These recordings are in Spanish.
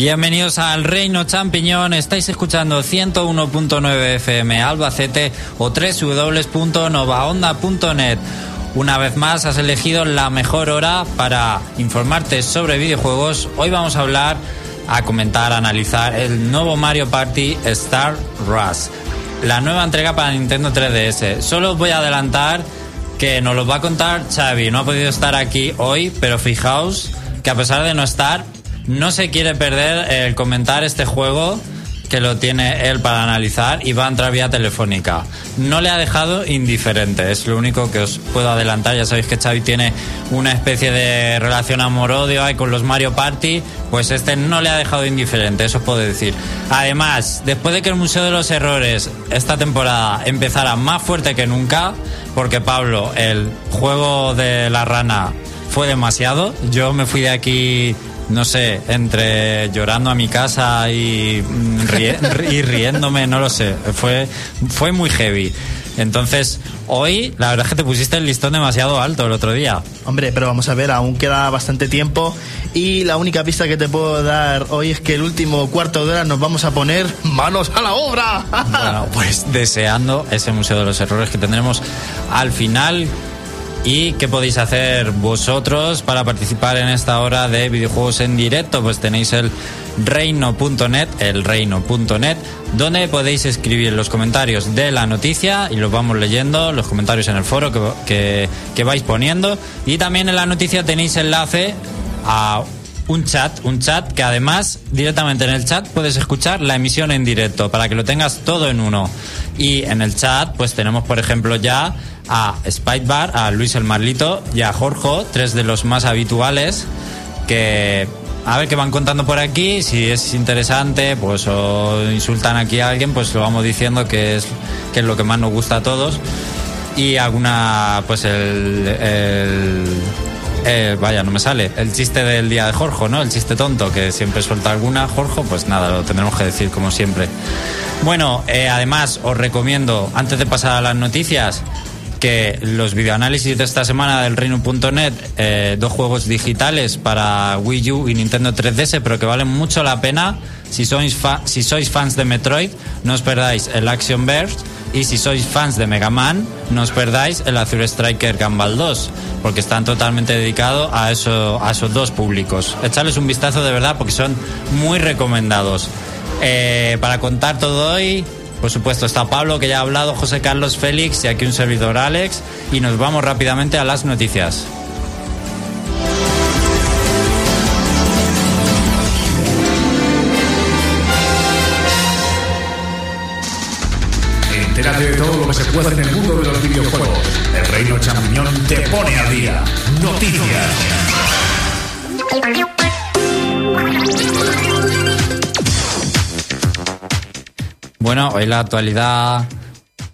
Bienvenidos al Reino Champiñón. Estáis escuchando 101.9 FM Albacete o www.novaonda.net. Una vez más has elegido la mejor hora para informarte sobre videojuegos. Hoy vamos a hablar, a comentar, a analizar el nuevo Mario Party Star Rush. La nueva entrega para Nintendo 3DS. Solo os voy a adelantar que nos lo va a contar Xavi. No ha podido estar aquí hoy, pero fijaos que a pesar de no estar, no se quiere perder el comentar este juego que lo tiene él para analizar y va a entrar vía telefónica. No le ha dejado indiferente, es lo único que os puedo adelantar. Ya sabéis que Xavi tiene una especie de relación amor-odio con los Mario Party, pues este no le ha dejado indiferente, eso os puedo decir. Además, después de que el Museo de los Errores esta temporada empezara más fuerte que nunca, porque Pablo, el juego de la rana fue demasiado, yo me fui de aquí no sé, entre llorando a mi casa y, mm, y riéndome, no lo sé. Fue, fue muy heavy. Entonces, hoy la verdad es que te pusiste el listón demasiado alto el otro día. Hombre, pero vamos a ver, aún queda bastante tiempo y la única pista que te puedo dar hoy es que el último cuarto de hora nos vamos a poner manos a la obra. Bueno, pues deseando ese Museo de los Errores que tendremos al final ¿Y qué podéis hacer vosotros para participar en esta hora de videojuegos en directo? Pues tenéis el reino.net, el reino.net, donde podéis escribir los comentarios de la noticia y los vamos leyendo, los comentarios en el foro que, que, vais poniendo. Y también en la noticia tenéis enlace a un chat, un chat que además directamente en el chat puedes escuchar la emisión en directo para que lo tengas todo en uno. Y en el chat pues tenemos por ejemplo ya a Bar, a Luis el Marlito y a Jorge, tres de los más habituales que a ver qué van contando por aquí, si es interesante, pues o insultan aquí a alguien, pues lo vamos diciendo que es que es lo que más nos gusta a todos y alguna pues el vaya, no me sale. El chiste del día de Jorge, ¿no? El chiste tonto, que siempre suelta alguna, Jorge, pues nada, lo tendremos que decir como siempre. Bueno, eh, además os recomiendo, antes de pasar a las noticias, que los videoanálisis de esta semana del Reino.net, eh, dos juegos digitales para Wii U y Nintendo 3DS, pero que valen mucho la pena. Si sois, si sois fans de Metroid, no os perdáis el Action Burst. Y si sois fans de Mega Man, no os perdáis el Azure Striker Gumball 2, porque están totalmente dedicados a, eso, a esos dos públicos. Echarles un vistazo de verdad porque son muy recomendados. Eh, para contar todo hoy, por supuesto, está Pablo, que ya ha hablado, José Carlos Félix y aquí un servidor Alex. Y nos vamos rápidamente a las noticias. Que se puede en el mundo de los videojuegos. El Reino Champiñón te pone a día. Noticias. Bueno, hoy la actualidad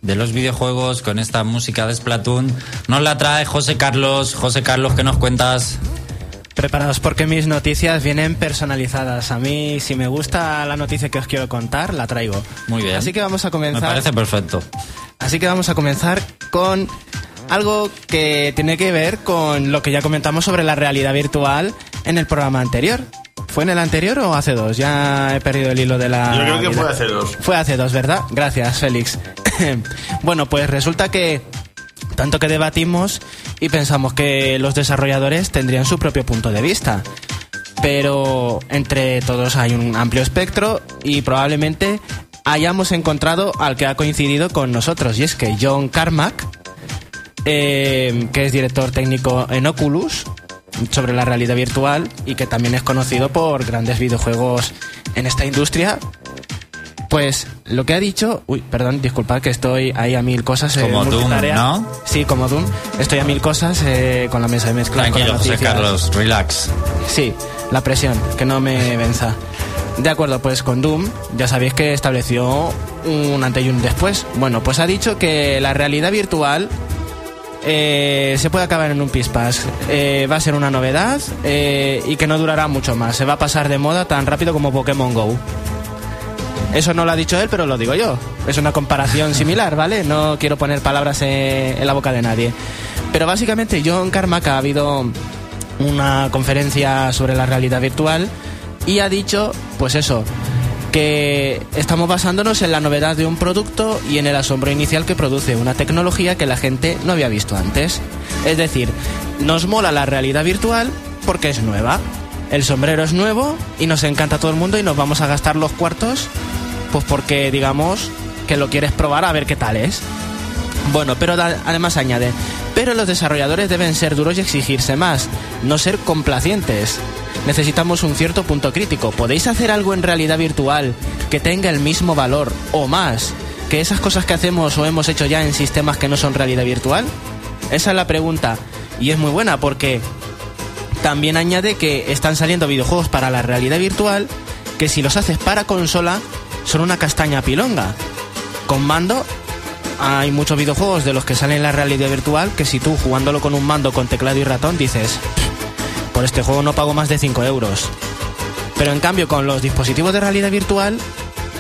de los videojuegos con esta música de Splatoon nos la trae José Carlos. José Carlos, ¿qué nos cuentas? Preparados porque mis noticias vienen personalizadas. A mí, si me gusta la noticia que os quiero contar, la traigo. Muy bien. Así que vamos a comenzar. Me parece perfecto. Así que vamos a comenzar con algo que tiene que ver con lo que ya comentamos sobre la realidad virtual en el programa anterior. ¿Fue en el anterior o hace dos? Ya he perdido el hilo de la... Yo creo que fue hace dos. Fue hace dos, ¿verdad? Gracias, Félix. bueno, pues resulta que tanto que debatimos y pensamos que los desarrolladores tendrían su propio punto de vista. Pero entre todos hay un amplio espectro y probablemente hayamos encontrado al que ha coincidido con nosotros. Y es que John Carmack, eh, que es director técnico en Oculus, sobre la realidad virtual y que también es conocido por grandes videojuegos en esta industria. Pues lo que ha dicho, uy, perdón, disculpad que estoy ahí a mil cosas. Eh, como Doom, ¿no? Sí, como Doom. Estoy a mil cosas eh, con la mesa de mezcla. Tranquilo, José Carlos, relax. Sí, la presión, que no me venza. De acuerdo, pues con Doom ya sabéis que estableció un antes y un después. Bueno, pues ha dicho que la realidad virtual eh, se puede acabar en un pispas. Eh, va a ser una novedad eh, y que no durará mucho más. Se va a pasar de moda tan rápido como Pokémon Go. Eso no lo ha dicho él, pero lo digo yo. Es una comparación similar, ¿vale? No quiero poner palabras en, la boca de nadie. Pero básicamente John Carmack ha habido una conferencia sobre la realidad virtual y ha dicho, pues eso, que estamos basándonos en la novedad de un producto y en el asombro inicial que produce una tecnología que la gente no había visto antes. Es decir, nos mola la realidad virtual porque es nueva. El sombrero es nuevo y nos encanta a todo el mundo y nos vamos a gastar los cuartos pues porque digamos que lo quieres probar a ver qué tal es. Bueno, pero además añade, pero los desarrolladores deben ser duros y exigirse más, no ser complacientes. Necesitamos un cierto punto crítico. ¿Podéis hacer algo en realidad virtual que tenga el mismo valor o más que esas cosas que hacemos o hemos hecho ya en sistemas que no son realidad virtual? Esa es la pregunta. Y es muy buena porque también añade que están saliendo videojuegos para la realidad virtual que si los haces para consola son una castaña pilonga. Con mando hay muchos videojuegos de los que salen en la realidad virtual que si tú jugándolo con un mando con teclado y ratón dices, por este juego no pago más de 5 euros. Pero en cambio con los dispositivos de realidad virtual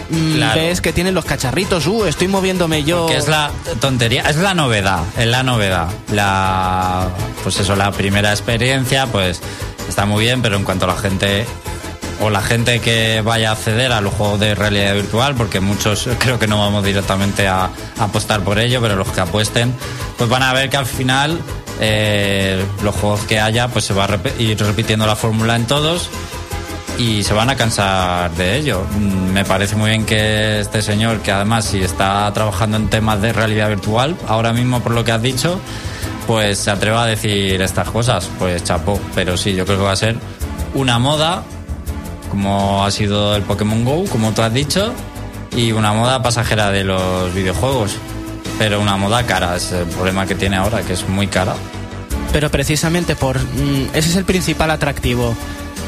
mm, Claro. ves que tienen los cacharritos, uh, estoy moviéndome yo. Que es la tontería, es la novedad, es la novedad. La, pues eso, la primera experiencia, pues está muy bien, pero en cuanto a la gente o la gente que vaya a acceder a los juegos de realidad virtual, porque muchos creo que no vamos directamente a, a apostar por ello, pero los que apuesten, pues van a ver que al final eh, los juegos que haya, pues se va a ir repitiendo la fórmula en todos y se van a cansar de ello. Mm, Me parece muy bien que este señor, que además si está trabajando en temas de realidad virtual, ahora mismo por lo que has dicho, pues se atreva a decir estas cosas, pues chapó. Pero sí, yo creo que va a ser una moda, como ha sido el Pokémon Go, como tú has dicho, y una moda pasajera de los videojuegos. Pero una moda cara, es el problema que tiene ahora, que es muy cara. Pero precisamente por mm, ese es el principal atractivo.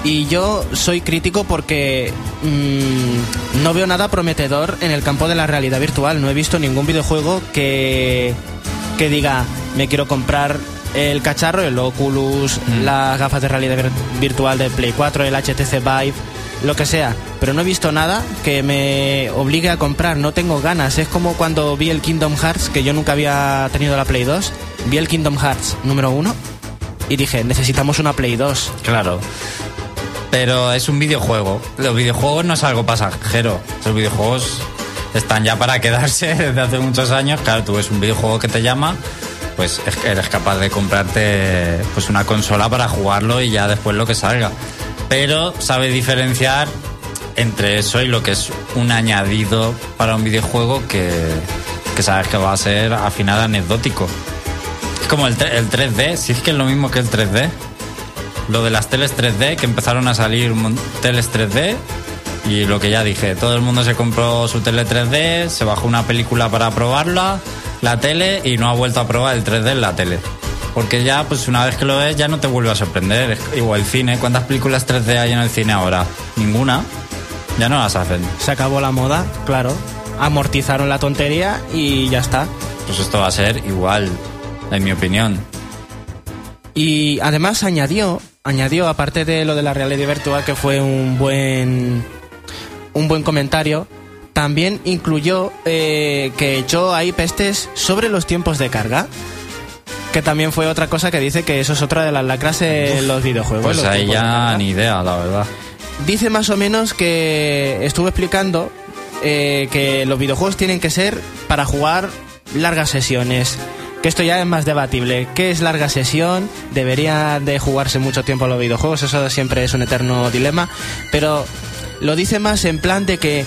Y yo soy crítico porque mm, no veo nada prometedor en el campo de la realidad virtual. No he visto ningún videojuego que, que diga, me quiero comprar el cacharro, el Oculus, las gafas de realidad vir- virtual de Play 4, el HTC Vive, lo que sea. Pero no he visto nada que me obligue a comprar, no tengo ganas. Es como cuando vi el Kingdom Hearts, que yo nunca había tenido la Play 2. Vi el Kingdom Hearts número 1 y dije, necesitamos una Play 2. Claro. Pero es un videojuego. Los videojuegos no es algo pasajero. Los videojuegos están ya para quedarse desde hace muchos años. Claro, tú ves un videojuego que te llama, pues eres capaz de comprarte pues una consola para jugarlo y ya después lo que salga. Pero sabe diferenciar entre eso y lo que es un añadido para un videojuego que, sabes que va a ser al final anecdótico. Es como el, el 3D, si es que es lo mismo que el 3D. Lo de las teles 3D, que empezaron a salir teles 3D. Y lo que ya dije, todo el mundo se compró su tele 3D, se bajó una película para probarla, la tele, y no ha vuelto a probar el 3D en la tele. Porque ya, pues una vez que lo ves, ya no te vuelve a sorprender. Es Igual el cine, ¿cuántas películas 3D hay en el cine ahora? Ninguna. Ya no las hacen. Se acabó la moda, claro. Amortizaron la tontería y ya está. Pues esto va a ser igual, en mi opinión. Y además añadió, añadió, aparte de lo de la realidad virtual, que fue un buen, un buen comentario, también incluyó eh, que echó ahí pestes sobre los tiempos de carga. Que también fue otra cosa que dice que eso es otra de las lacras en los videojuegos. Pues ahí ya ni idea, la verdad. Dice más o menos que estuvo explicando eh, que los videojuegos tienen que ser para jugar largas sesiones. Que esto ya es más debatible. ¿Qué es larga sesión? ¿Debería de jugarse mucho tiempo los videojuegos? Eso siempre es un eterno dilema. Pero lo dice más en plan de que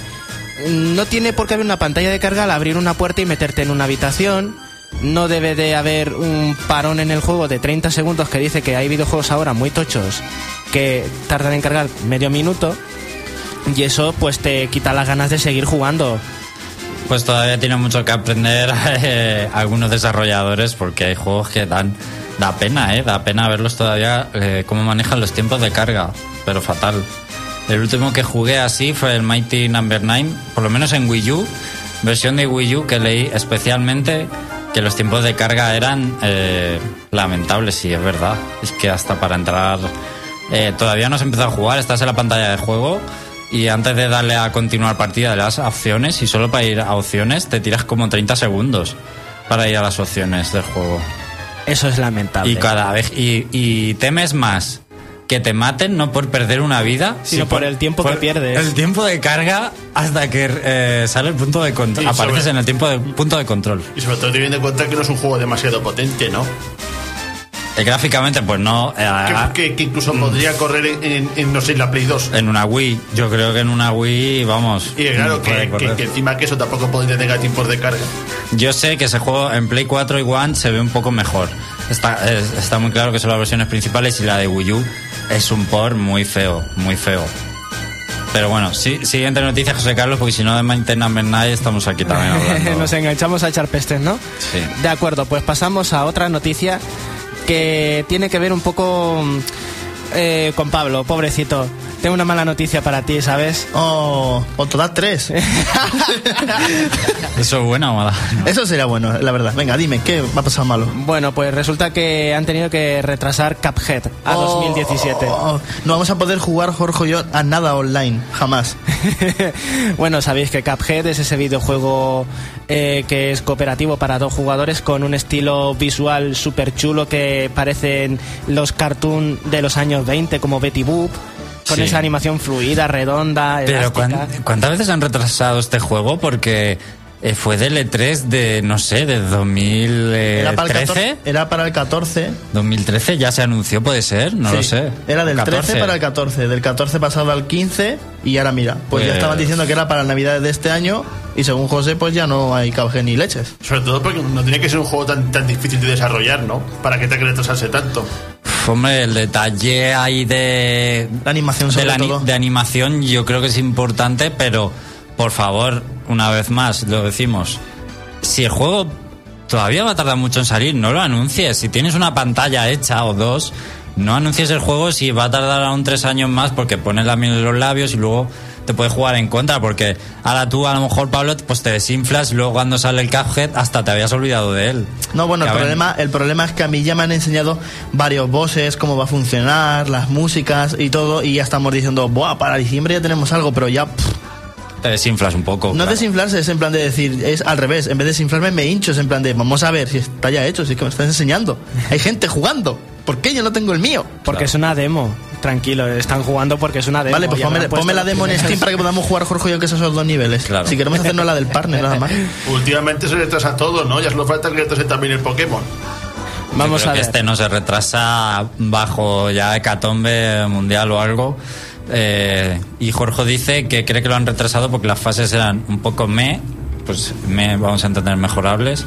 no tiene por qué haber una pantalla de carga al abrir una puerta y meterte en una habitación. No debe de haber un parón en el juego de 30 segundos que dice que hay videojuegos ahora muy tochos que tardan en cargar medio minuto y eso pues te quita las ganas de seguir jugando. Pues todavía tiene mucho que aprender eh, algunos desarrolladores porque hay juegos que dan da pena, eh, da pena verlos todavía eh, cómo manejan los tiempos de carga, pero fatal. El último que jugué así fue el Mighty Number 9, por lo menos en Wii U, versión de Wii U que leí especialmente que los tiempos de carga eran eh, lamentables, y es verdad. Es que hasta para entrar eh, todavía no has empezado a jugar, estás en la pantalla de juego y antes de darle a continuar partida le das a opciones y solo para ir a opciones te tiras como 30 segundos para ir a las opciones del juego. Eso es lamentable. Y cada vez y, y temes más que te maten no por perder una vida, Sino por el tiempo que pierdes. El tiempo de carga hasta que eh, sale el punto de control. Apareces sobre- en el tiempo de, punto de control. Y sobre todo teniendo en cuenta que no es un juego demasiado potente, ¿no? Eh, gráficamente, pues no. eh, Que, que- que incluso podría correr en, en- en, no sé, en la Play 2. En una Wii, yo creo que en una Wii, vamos. Y claro, puede que, correr. que- que encima que eso tampoco podría tener tiempos de carga. Yo sé que ese juego en Play 4 y One se ve un poco mejor. Está, es- está muy claro que son las versiones principales y la de Wii U es un por muy feo, muy feo. Pero bueno, sí, siguiente noticia, José Carlos, porque si no de Maintenance Night estamos aquí también hablando. Nos enganchamos a echar pestes, ¿no? Sí. De acuerdo, pues pasamos a otra noticia que tiene que ver un poco mm, eh, con Pablo, pobrecito. Tengo una mala noticia para ti, ¿sabes? Oh, o total tres. ¿Eso es buena o mala? Eso sería bueno, la verdad. Venga, dime, ¿qué va a pasar malo? Bueno, pues resulta que han tenido que retrasar Cuphead a Oh, 2017. oh, oh. No vamos a poder jugar, Jorge y yo, a nada online, jamás. bueno, sabéis que Cuphead es ese videojuego eh, que es cooperativo para dos jugadores con un estilo visual súper chulo que parecen los cartoons de los años 20 como Betty Boop. Con Sí. esa animación fluida, redonda, Pero elástica. ¿cuán- ¿cuántas veces han retrasado este juego? Porque eh, fue del E3 de, no sé, de 2013. Era para, el 14, era para el 14. 2013 ya se anunció, puede ser, no Sí, lo sé. Era del 14. 13 para el 14, del 14 pasado al 15 y ahora mira, pues, ya Pues- estaban diciendo que era para Navidades de este año y según José pues ya no hay cauge ni leches. Sobre todo porque no tiene que ser un juego tan, tan difícil de desarrollar, ¿no? Para que tenga que retrasarse tanto. Uf, Hombre, el detalle ahí de, La animación de, sobre la todo. de animación yo creo que es importante, pero por favor, una vez más, lo decimos, si el juego todavía va a tardar mucho en salir, no lo anuncies. Si tienes una pantalla hecha o dos, no anuncies el juego si va a tardar aún tres años más porque pones la miel en los labios y luego te puedes jugar en contra porque ahora tú a lo mejor Pablo pues te desinflas y luego cuando sale el Cuphead hasta te habías olvidado de él. No, bueno, el problema, el problema es que a mí ya me han enseñado varios bosses, cómo va a funcionar, las músicas y todo, y ya estamos diciendo, Buah, para diciembre ya tenemos algo, pero ya... pff, te desinflas un poco. no claro. desinflarse es en plan de decir, es al revés, en vez de desinflarme me hincho, es en plan de, vamos a ver si está ya hecho, si es que me estás enseñando. Hay gente jugando, ¿por qué yo no tengo el mío? Porque es una demo. Tranquilo, están jugando porque es una demo. Vale, pues ponme, la demo en. Steam para que podamos jugar Jorge y yo que esos son los dos niveles. Claro. Si queremos hacernos la del partner, nada más. Últimamente se retrasa todo, ¿no? Ya solo falta que retrase también el Pokémon. Yo Vamos creo a que ver. este no se retrasa bajo ya hecatombe mundial o algo. Eh, y Jorge dice que cree que lo han retrasado porque las fases eran un poco me, pues me vamos a entender mejorables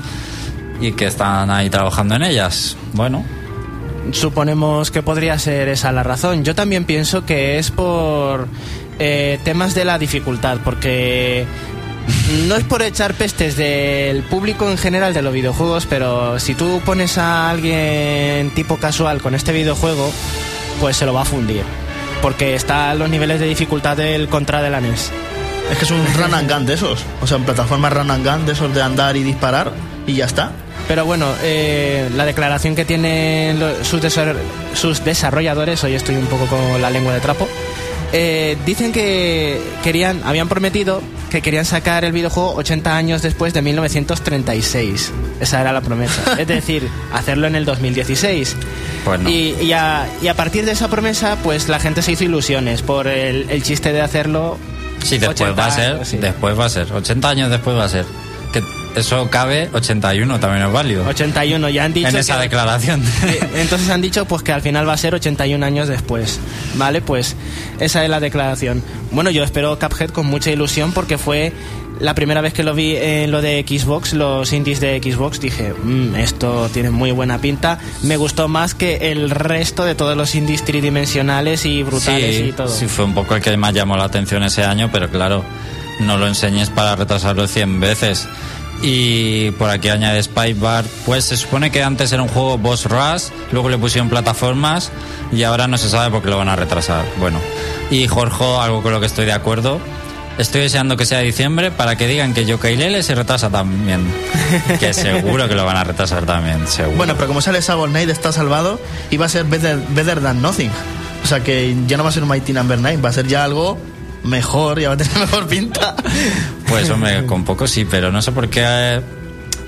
y que están ahí trabajando en ellas. Bueno, Suponemos que podría ser esa la razón. Yo también pienso que es por eh, temas de la dificultad, porque no es por echar pestes del público en general de los videojuegos, pero si tú pones a alguien tipo casual con este videojuego, pues se lo va a fundir. Porque está a los niveles de dificultad del contra de la NES. Es que es un run and gun de esos. O sea, en plataformas run and gun de esos de andar y disparar y ya está. Pero bueno, eh, la declaración que tienen sus desarrolladores, hoy estoy un poco con la lengua de trapo, eh, dicen que querían, habían prometido que querían sacar el videojuego 80 años después de 1936. Esa era la promesa. es decir, hacerlo en el 2016. Pues no. y, y a, y a partir de esa promesa, pues la gente se hizo ilusiones por el, el chiste de hacerlo. sí, después 80 va a ser, años, sí. después va a ser, 80 años después va a ser. Que eso cabe 81, también es válido. 81, ya han dicho. en esa que- declaración. Eh, Entonces han dicho pues que al final va a ser 81 años después. ¿Vale? Pues esa es la declaración. Bueno, yo espero Cuphead con mucha ilusión porque fue la primera vez que lo vi en lo de Xbox, los indies de Xbox, dije, "Mm, esto tiene muy buena pinta. Me gustó más que el resto de todos los indies tridimensionales y brutales sí, y todo. sí, fue un poco el que más llamó la atención ese año, pero claro, no lo enseñes para retrasarlo 100 veces. Y por aquí añade Spybar, pues se supone que antes era un juego Boss Rush, luego le pusieron plataformas y ahora no se sabe por qué lo van a retrasar. Bueno, y Jorge, algo con lo que estoy de acuerdo, estoy deseando que sea diciembre para que digan que Yooka-Laylee se retrasa también. que seguro que lo van a retrasar también, seguro. Bueno, pero como sale Shovel Knight está salvado y va a ser better, better than nothing. O sea que ya no va a ser un Mighty Number 9, va a ser ya algo mejor, ya va a tener mejor pinta. Pues hombre, con poco sí, pero no sé por qué eh,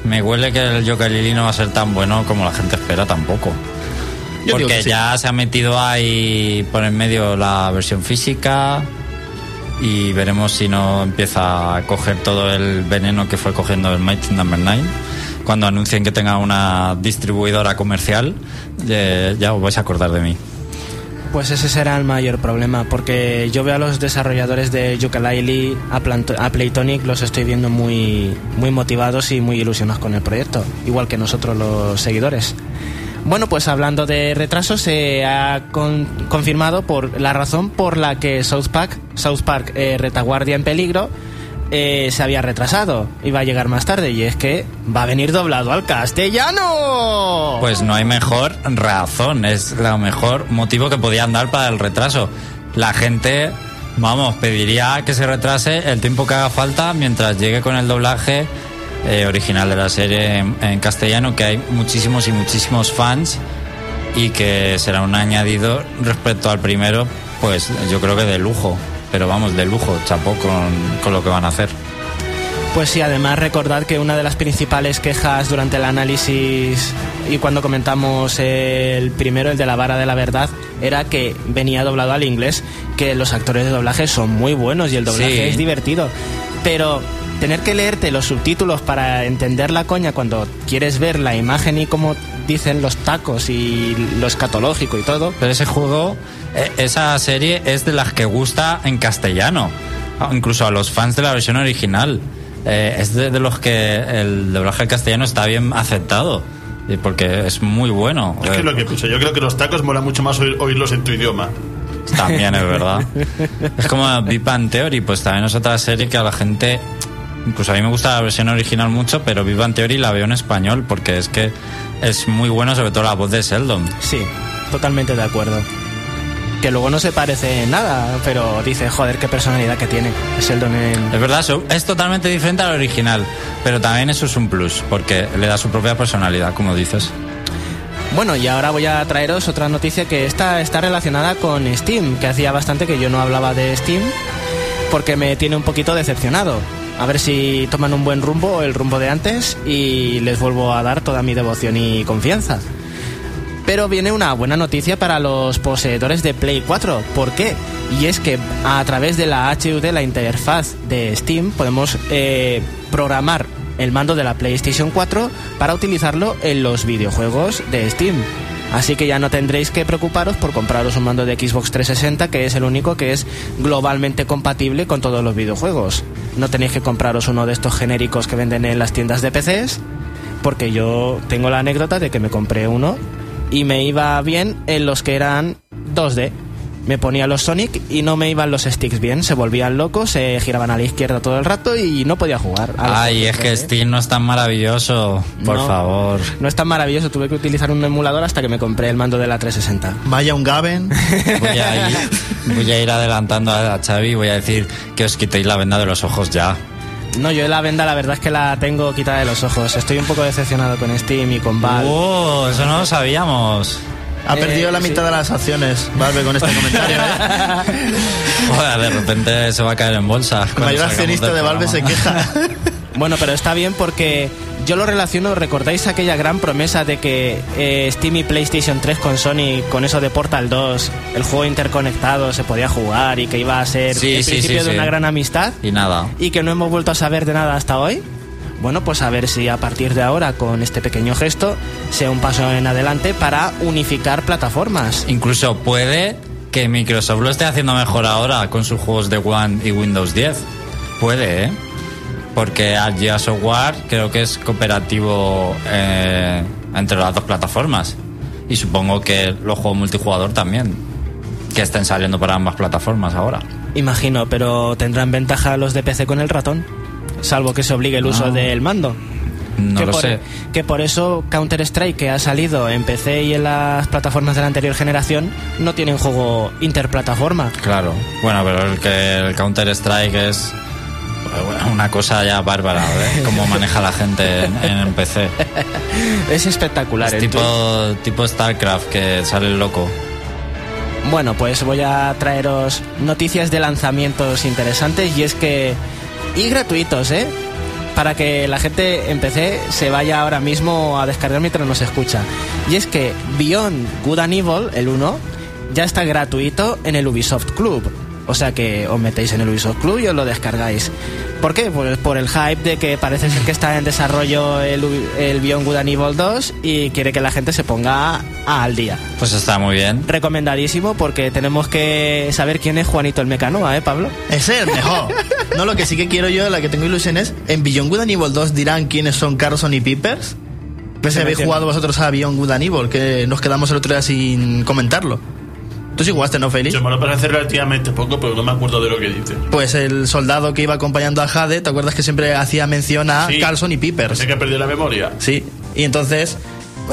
me huele que el Yooka-Laylee no va a ser tan bueno como la gente espera tampoco. Yo Porque sí. ya se ha metido ahí por en medio la versión física y veremos si no empieza a coger todo el veneno que fue cogiendo el Mighty Number 9. Cuando anuncien que tenga una distribuidora comercial, eh, ya os vais a acordar de mí. Pues ese será el mayor problema, porque yo veo a los desarrolladores de Yooka-Laylee, a, Playtonic, los estoy viendo muy, muy motivados y muy ilusionados con el proyecto, igual que nosotros los seguidores. Bueno, pues hablando de retrasos, se ha con- confirmado por la razón por la que South Park, South Park eh, Retaguardia en Peligro, eh, se había retrasado. Iba a llegar más tarde y es que va a venir doblado al castellano. Pues no hay mejor razón, es el mejor motivo que podían dar para el retraso. La gente, vamos, pediría que se retrase el tiempo que haga falta mientras llegue con el doblaje eh, original de la serie en, en castellano, que hay muchísimos y muchísimos fans y que será un añadido respecto al primero, pues yo creo que de lujo. Pero vamos, de lujo, chapó con, con lo que van a hacer. Pues sí, además recordad que una de las principales quejas durante el análisis y cuando comentamos el primero, el de la vara de la verdad, era que venía doblado al inglés, que los actores de doblaje son muy buenos y el doblaje Sí. es divertido. Pero tener que leerte los subtítulos para entender la coña cuando quieres ver la imagen y cómo dicen los tacos y lo escatológico y todo, Pero ese juego, eh, esa serie es de las que gusta en castellano, incluso a los fans de la versión original. Eh, es de, de los que el doblaje al castellano está bien aceptado, y porque es muy bueno. Es que lo que pienso. Yo creo que los tacos mola mucho más oír- oírlos en tu idioma. También es verdad. es como Big Bang Theory, pues también es otra serie que a la gente, incluso a mí me gusta la versión original mucho, pero Big Bang Theory la veo en español porque es que es muy bueno, sobre todo la voz de Sheldon. sí, totalmente de acuerdo. Que luego no se parece en nada, pero dice, joder, qué personalidad que tiene Sheldon en, Es verdad, es totalmente diferente al original, pero también eso es un plus, porque le da su propia personalidad, como dices. Bueno, y ahora voy a traeros otra noticia que esta está relacionada con Steam, que hacía bastante que yo no hablaba de Steam, porque me tiene un poquito decepcionado. A ver si toman un buen rumbo, el rumbo de antes, y les vuelvo a dar toda mi devoción y confianza. Pero viene una buena noticia para los poseedores de Play 4. ¿Por qué? Y es que a través de la HUD, la interfaz de Steam, podemos eh, programar el mando de la PlayStation 4 para utilizarlo en los videojuegos de Steam. Así que ya no tendréis que preocuparos por compraros un mando de Xbox 360, que es el único que es globalmente compatible con todos los videojuegos. No tenéis que compraros uno de estos genéricos que venden en las tiendas de PCs, porque yo tengo la anécdota de que me compré uno y me iba bien en los que eran 2D. Me ponía los Sonic y no me iban los sticks bien, se volvían locos, se giraban a la izquierda todo el rato y no podía jugar. Ay, es que 2D. Steam no es tan maravilloso, por No. favor. No es tan maravilloso, tuve que utilizar un emulador hasta que me compré el mando de la 360. Vaya un Gaben. Voy a ir, voy a ir adelantando a a Xavi y voy a decir que os quitéis la venda de los ojos ya. No, yo la venda la verdad es que la tengo quitada de los ojos. Estoy un poco decepcionado con Steam y con Valve. ¡Oh! Eso no lo sabíamos. Ha Eh, perdido la sí. mitad de las acciones, Valve, con este comentario. ¿eh? Joder, de repente se va a caer en bolsa. El mayor accionista de Valve se queja. Bueno, pero está bien porque yo lo relaciono, ¿recordáis aquella gran promesa de que eh, Steam y PlayStation 3 con Sony, con eso de Portal 2, el juego interconectado se podía jugar y que iba a ser Sí, el sí, principio sí, de sí. una gran amistad Y nada. y que no hemos vuelto a saber de nada hasta hoy? Bueno, pues a ver si a partir de ahora, con este pequeño gesto, sea un paso en adelante para unificar plataformas. Incluso puede que Microsoft lo esté haciendo mejor ahora con sus juegos de One y Windows 10. Puede, ¿eh? Porque Gears Software creo que es cooperativo eh, entre las dos plataformas. Y supongo que los juegos multijugador también. Que estén saliendo para ambas plataformas ahora. Imagino, pero tendrán ventaja los de PC con el ratón, salvo que se obligue el uso Ah. del mando. No que lo por, sé. Que por eso Counter-Strike, que ha salido en PC y en las plataformas de la anterior generación, no tiene un juego interplataforma. Claro. Bueno, pero el que el Counter Strike es una cosa ya bárbara, ¿eh? Cómo maneja la gente en, PC. Es espectacular. Es tipo, tipo StarCraft que sale el loco. Bueno, pues voy a traeros noticias de lanzamientos interesantes y es que... Y gratuitos, ¿eh? para que la gente en PC se vaya ahora mismo a descargar mientras nos escucha. Y es que Beyond Good and Evil, el 1, ya está gratuito en el Ubisoft Club. O sea que os metéis en el Ubisoft Club y os lo descargáis. ¿Por qué? Pues por el hype de que parece ser que está en desarrollo el, el Beyond Good and Evil 2 y quiere que la gente se ponga al día. Pues está muy bien. Recomendadísimo porque tenemos que saber quién es Juanito el Mecanoa, ¿eh, Pablo? Es el mejor. No, lo que sí que quiero yo, la que tengo ilusión es, en Beyond Good and Evil 2 dirán quiénes son Carson y Peepers. Pues Se si habéis jugado vosotros a Beyond Good and Evil, que nos quedamos el otro día sin comentarlo. Tú sí jugaste, ¿no, Félix? Yo me lo parece relativamente poco, pero no me acuerdo de lo que dice. Pues el soldado que iba acompañando a Jade, ¿te acuerdas que siempre hacía mención a Sí. Carlson y Peepers? Pensé que perdió la memoria. Sí, y entonces,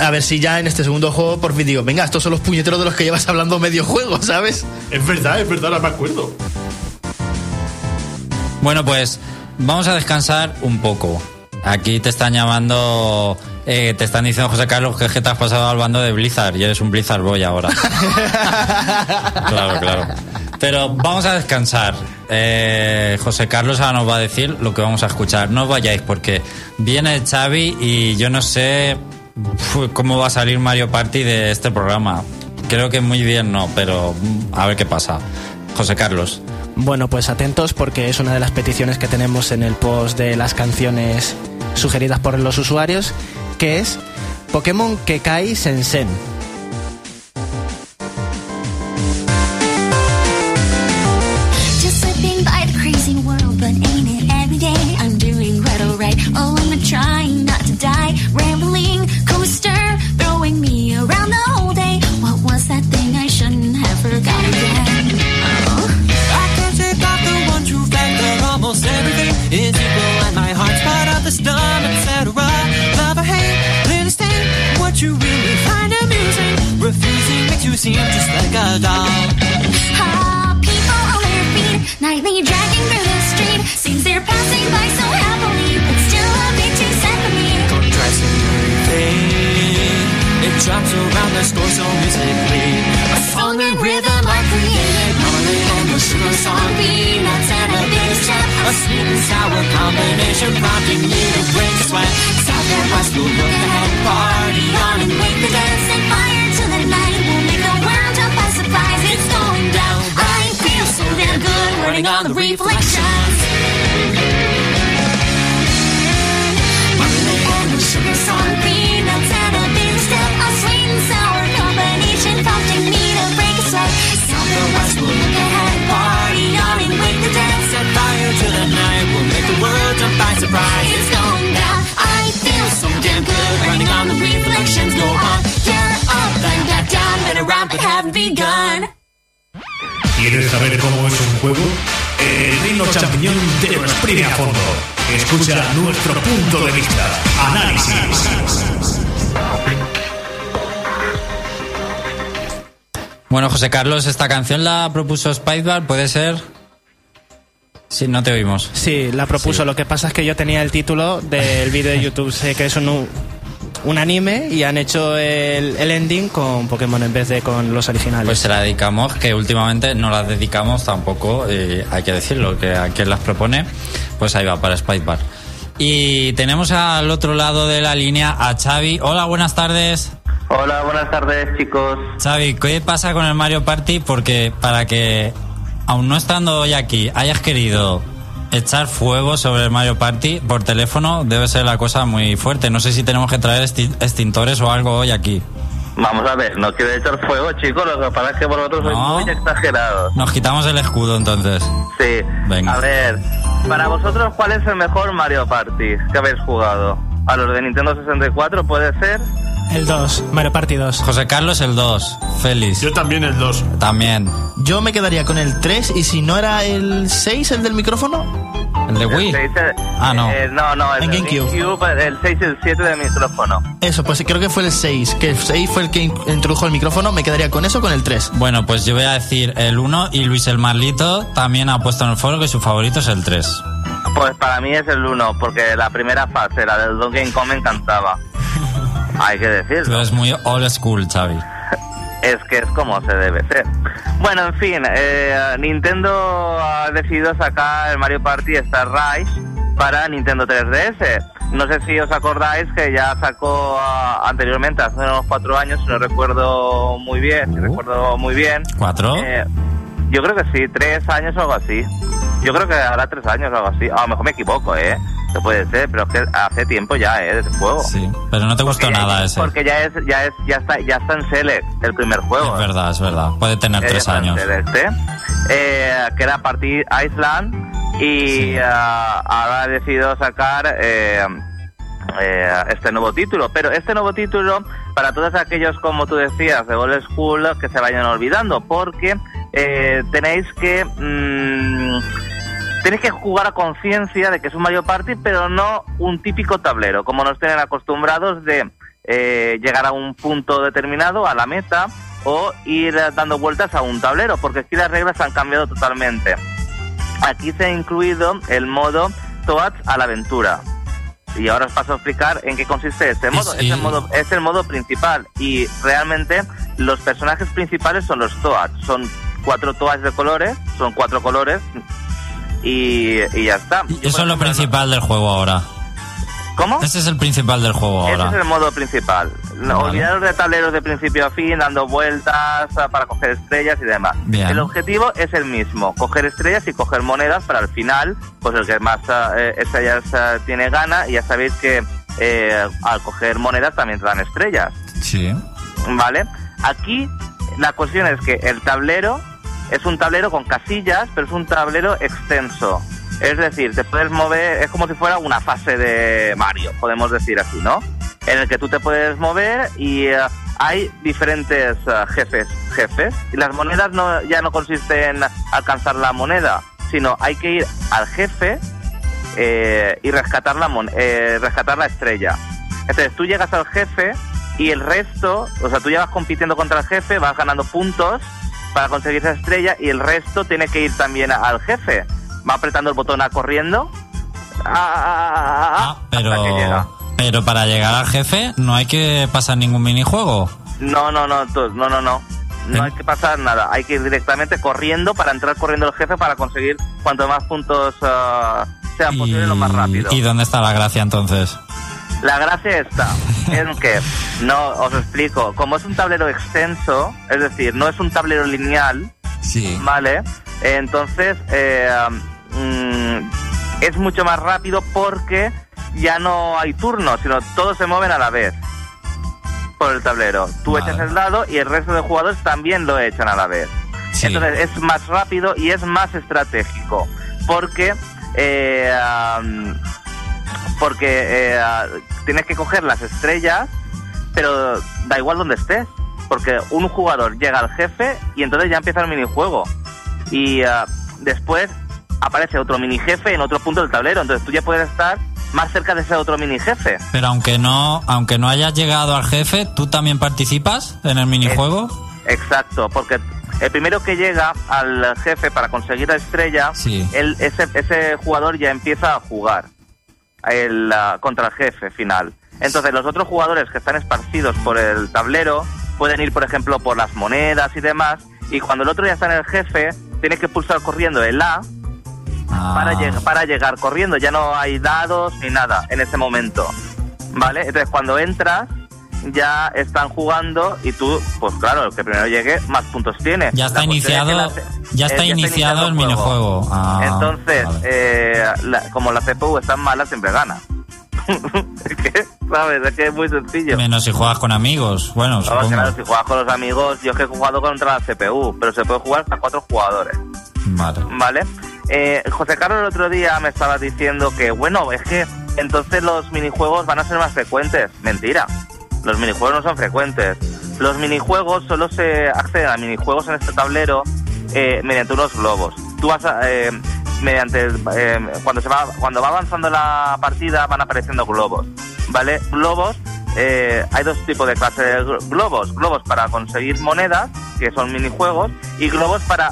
a ver si ya en este segundo juego por fin digo, venga, estos son los puñeteros de los que llevas hablando medio juego, ¿sabes? Es verdad, es verdad, ahora me acuerdo. Bueno, pues vamos a descansar un poco. Aquí te están llamando, eh, te están diciendo José Carlos que es que te has pasado al bando de Blizzard y eres un Blizzard Boy ahora. claro, claro. Pero vamos a descansar. Eh, José Carlos ahora nos va a decir lo que vamos a escuchar. No os vayáis porque viene Xavi y yo no sé cómo va a salir Mario Party de este programa. Creo que muy bien no, pero mm, a ver qué pasa. José Carlos. Bueno, pues atentos porque es una de las peticiones que tenemos en el post de las canciones sugeridas por los usuarios, que es Pokémon Kekai Sensen. Seem just like a doll. Ah, people on their feet, nightly dragging through the street. Seems they're passing by so happily, but still a bit too sad for me. Dressing everything, it drops around the score so musically. A song and rhythm are created, marmalade and a sugar song, peanuts and a big step. A sweet and sour combination prompting me to break sweat. South and west will look ahead, party on and wake the set fire It's going down. I feel so damn good, running on the reflections. Marmalade and a sugar peanuts and a big step. A sweet and sour combination prompting me to break a sweat. South and west will look ahead, party on and wake the dead, Set fire to the night, we'll make the world jump by surprise. It's going down. I feel so damn good. Running on the reflections. Go on. Up and back down. Been around but haven't begun. ¿Quieres saber cómo es un juego? El reino champiñón te lo exprime a fondo. Escucha nuestro punto de vista. Análisis. Bueno, José Carlos, esta canción la propuso Spicebar, ¿puede ser? Sí, no te oímos. Sí, la propuso. Sí. Lo que pasa es que yo tenía el título del vídeo de YouTube. sé que es un, un anime y han hecho el, el ending con Pokémon en vez de con los originales. Pues se la dedicamos, que últimamente no las dedicamos tampoco, eh, hay que decirlo, que a quien las propone, pues ahí va, para Spicebar. Y tenemos al otro lado de la línea a Xavi. Hola, buenas tardes. Hola, buenas tardes, chicos. Xavi, ¿qué pasa con el Mario Party? Porque para que, aún no estando hoy aquí, hayas querido echar fuego sobre el Mario Party por teléfono, debe ser la cosa muy fuerte. No sé si tenemos que traer extintores o algo hoy aquí. Vamos a ver, no quiero echar fuego, chicos. Lo que pasa es que vosotros sois No. muy exagerados. Nos quitamos el escudo entonces. Sí. Venga. A ver, para vosotros, ¿cuál es el mejor Mario Party que habéis jugado? ¿A los de Nintendo 64 puede ser? El 2, Mario Party 2. José Carlos el 2, Félix Yo también el 2. también. Yo me quedaría con el 3 y si no era el 6 el del micrófono, El de Wii. El seis, eh, Ah, no. eh, no, no, el En de GameCube. GameCube, el 6 y el 7 de micrófono. eso, pues creo que fue el 6, que el 6 fue el que in- introdujo el micrófono, me quedaría con eso o con el 3. Bueno, pues yo voy a decir el 1 y Luis el Marlito también ha puesto en el foro que su favorito es el 3. Pues para mí es el 1, porque la primera fase, la del Donkey Kong, me encantaba. Hay que Tú decirlo. eres muy old school, Xavi. Es que es como se debe ser. Bueno, en fin, eh, Nintendo ha decidido sacar el Mario Party Star Rise para Nintendo 3DS. No sé si os acordáis que ya sacó ah, anteriormente, hace unos cuatro años, si no recuerdo muy bien, si Uh. recuerdo muy bien. ¿Cuatro? Eh, yo creo que sí, tres años o algo así. Yo creo que hará tres años o algo así. A lo mejor me equivoco, ¿eh? Puede ser, pero hace tiempo ya, ¿eh? Ese juego. Sí, pero no te gustó Porque ya- nada ese. Porque ya es, ya es, ya está, ya está en Select el primer juego. Es verdad, es verdad. Puede tener Ya tres años. Select, ¿eh? Eh, que era Party Island y Sí. ah, ahora ha decidido sacar eh, eh, este nuevo título. Pero este nuevo título, para todos aquellos, como tú decías, de Old School, que se vayan olvidando, porque eh, tenéis que... mm, Tenéis que jugar a conciencia de que es un Mario Party, pero no un típico tablero, como nos tienen acostumbrados de eh, llegar a un punto determinado, a la meta, o ir dando vueltas a un tablero, porque aquí las reglas han cambiado totalmente. Aquí se ha incluido el modo Toads a la aventura. Y ahora os paso a explicar en qué consiste este modo. sí. Es el modo, es el modo principal. Y realmente los personajes principales son los Toads. Son cuatro Toads de colores, son cuatro colores. Y, y ya está. Y Eso es lo principal del juego ahora. ¿Cómo? Ese es el principal del juego Ese es ahora. el modo principal. No, Vale. Olvidaros de tableros de principio a fin, dando vueltas ah, para coger estrellas y demás. Bien. El objetivo es el mismo, coger estrellas y coger monedas para al final, pues el que más ah, eh, estrellas ah, tiene gana y ya sabéis que eh, al coger monedas también te dan estrellas. Sí. ¿Vale? Aquí la cuestión es que el tablero es un tablero con casillas, pero es un tablero extenso. Es decir, te puedes mover, es como si fuera una fase de Mario, podemos decir así, ¿no? En el que tú te puedes mover y eh, hay diferentes eh, jefes, jefes. Y las monedas no, ya no consisten en alcanzar la moneda, sino hay que ir al jefe eh, y rescatar la, mon- eh, rescatar la estrella. Entonces tú llegas al jefe y el resto, o sea, tú ya vas compitiendo contra el jefe, vas ganando puntos para conseguir esa estrella y el resto tiene que ir también al jefe. Va apretando el botón a corriendo. ah, pero, pero para llegar al jefe no hay que pasar ningún minijuego. No, no, no, no, no, no. No hay que pasar nada. Hay que ir directamente corriendo para entrar corriendo al jefe para conseguir cuanto más puntos ah, sean posibles lo más rápido. ¿Y dónde está la gracia entonces? La gracia está en que, no, os explico, como es un tablero extenso, es decir, no es un tablero lineal, Sí. ¿vale? Entonces, eh, mm, es mucho más rápido porque ya no hay turnos, sino todos se mueven a la vez por el tablero. Tú Vale. echas el dado y el resto de jugadores también lo echan a la vez. Sí. Entonces es más rápido y es más estratégico. Porque eh, am, porque eh, tienes que coger las estrellas, pero da igual donde estés. Porque un jugador llega al jefe y entonces ya empieza el minijuego. Y ah, después aparece otro mini jefe en otro punto del tablero. Entonces tú ya puedes estar más cerca de ese otro mini jefe. Pero aunque no, aunque no hayas llegado al jefe, ¿tú también participas en el minijuego? Exacto, porque el primero que llega al jefe para conseguir la estrella, Sí. él- ese, ese jugador ya empieza a jugar el, ah, contra el jefe final. Entonces los otros jugadores que están esparcidos por el tablero pueden ir, por ejemplo, por las monedas y demás, y cuando el otro ya está en el jefe, tiene que pulsar corriendo el A Ah, para, lleg- para llegar corriendo. Ya no hay dados ni nada en ese momento. ¿Vale? Entonces cuando entras ya están jugando y tú, pues claro, el que primero llegue más puntos tiene. Ya está La cuestión es que iniciado- la- ya está iniciado el minijuego. Ah, Entonces, vale. eh, la- como la CPU está mala, siempre gana. es que, ¿sabes? Es que es muy sencillo. Menos si juegas con amigos. Bueno, No, supongo. claro, si juegas con los amigos, yo es que he jugado contra la CPU, pero se puede jugar hasta cuatro jugadores. Vale. ¿Vale? Eh, José Carlos el otro día me estaba diciendo que, bueno, es que entonces los minijuegos van a ser más frecuentes. Mentira. Los minijuegos no son frecuentes. Los minijuegos solo se acceden a minijuegos en este tablero eh, mediante unos globos. Tú vas a, eh, mediante eh, cuando se va cuando va avanzando la partida van apareciendo globos, ¿vale? Globos eh, hay dos tipos de clase de gl- globos, globos para conseguir monedas, que son minijuegos, y globos para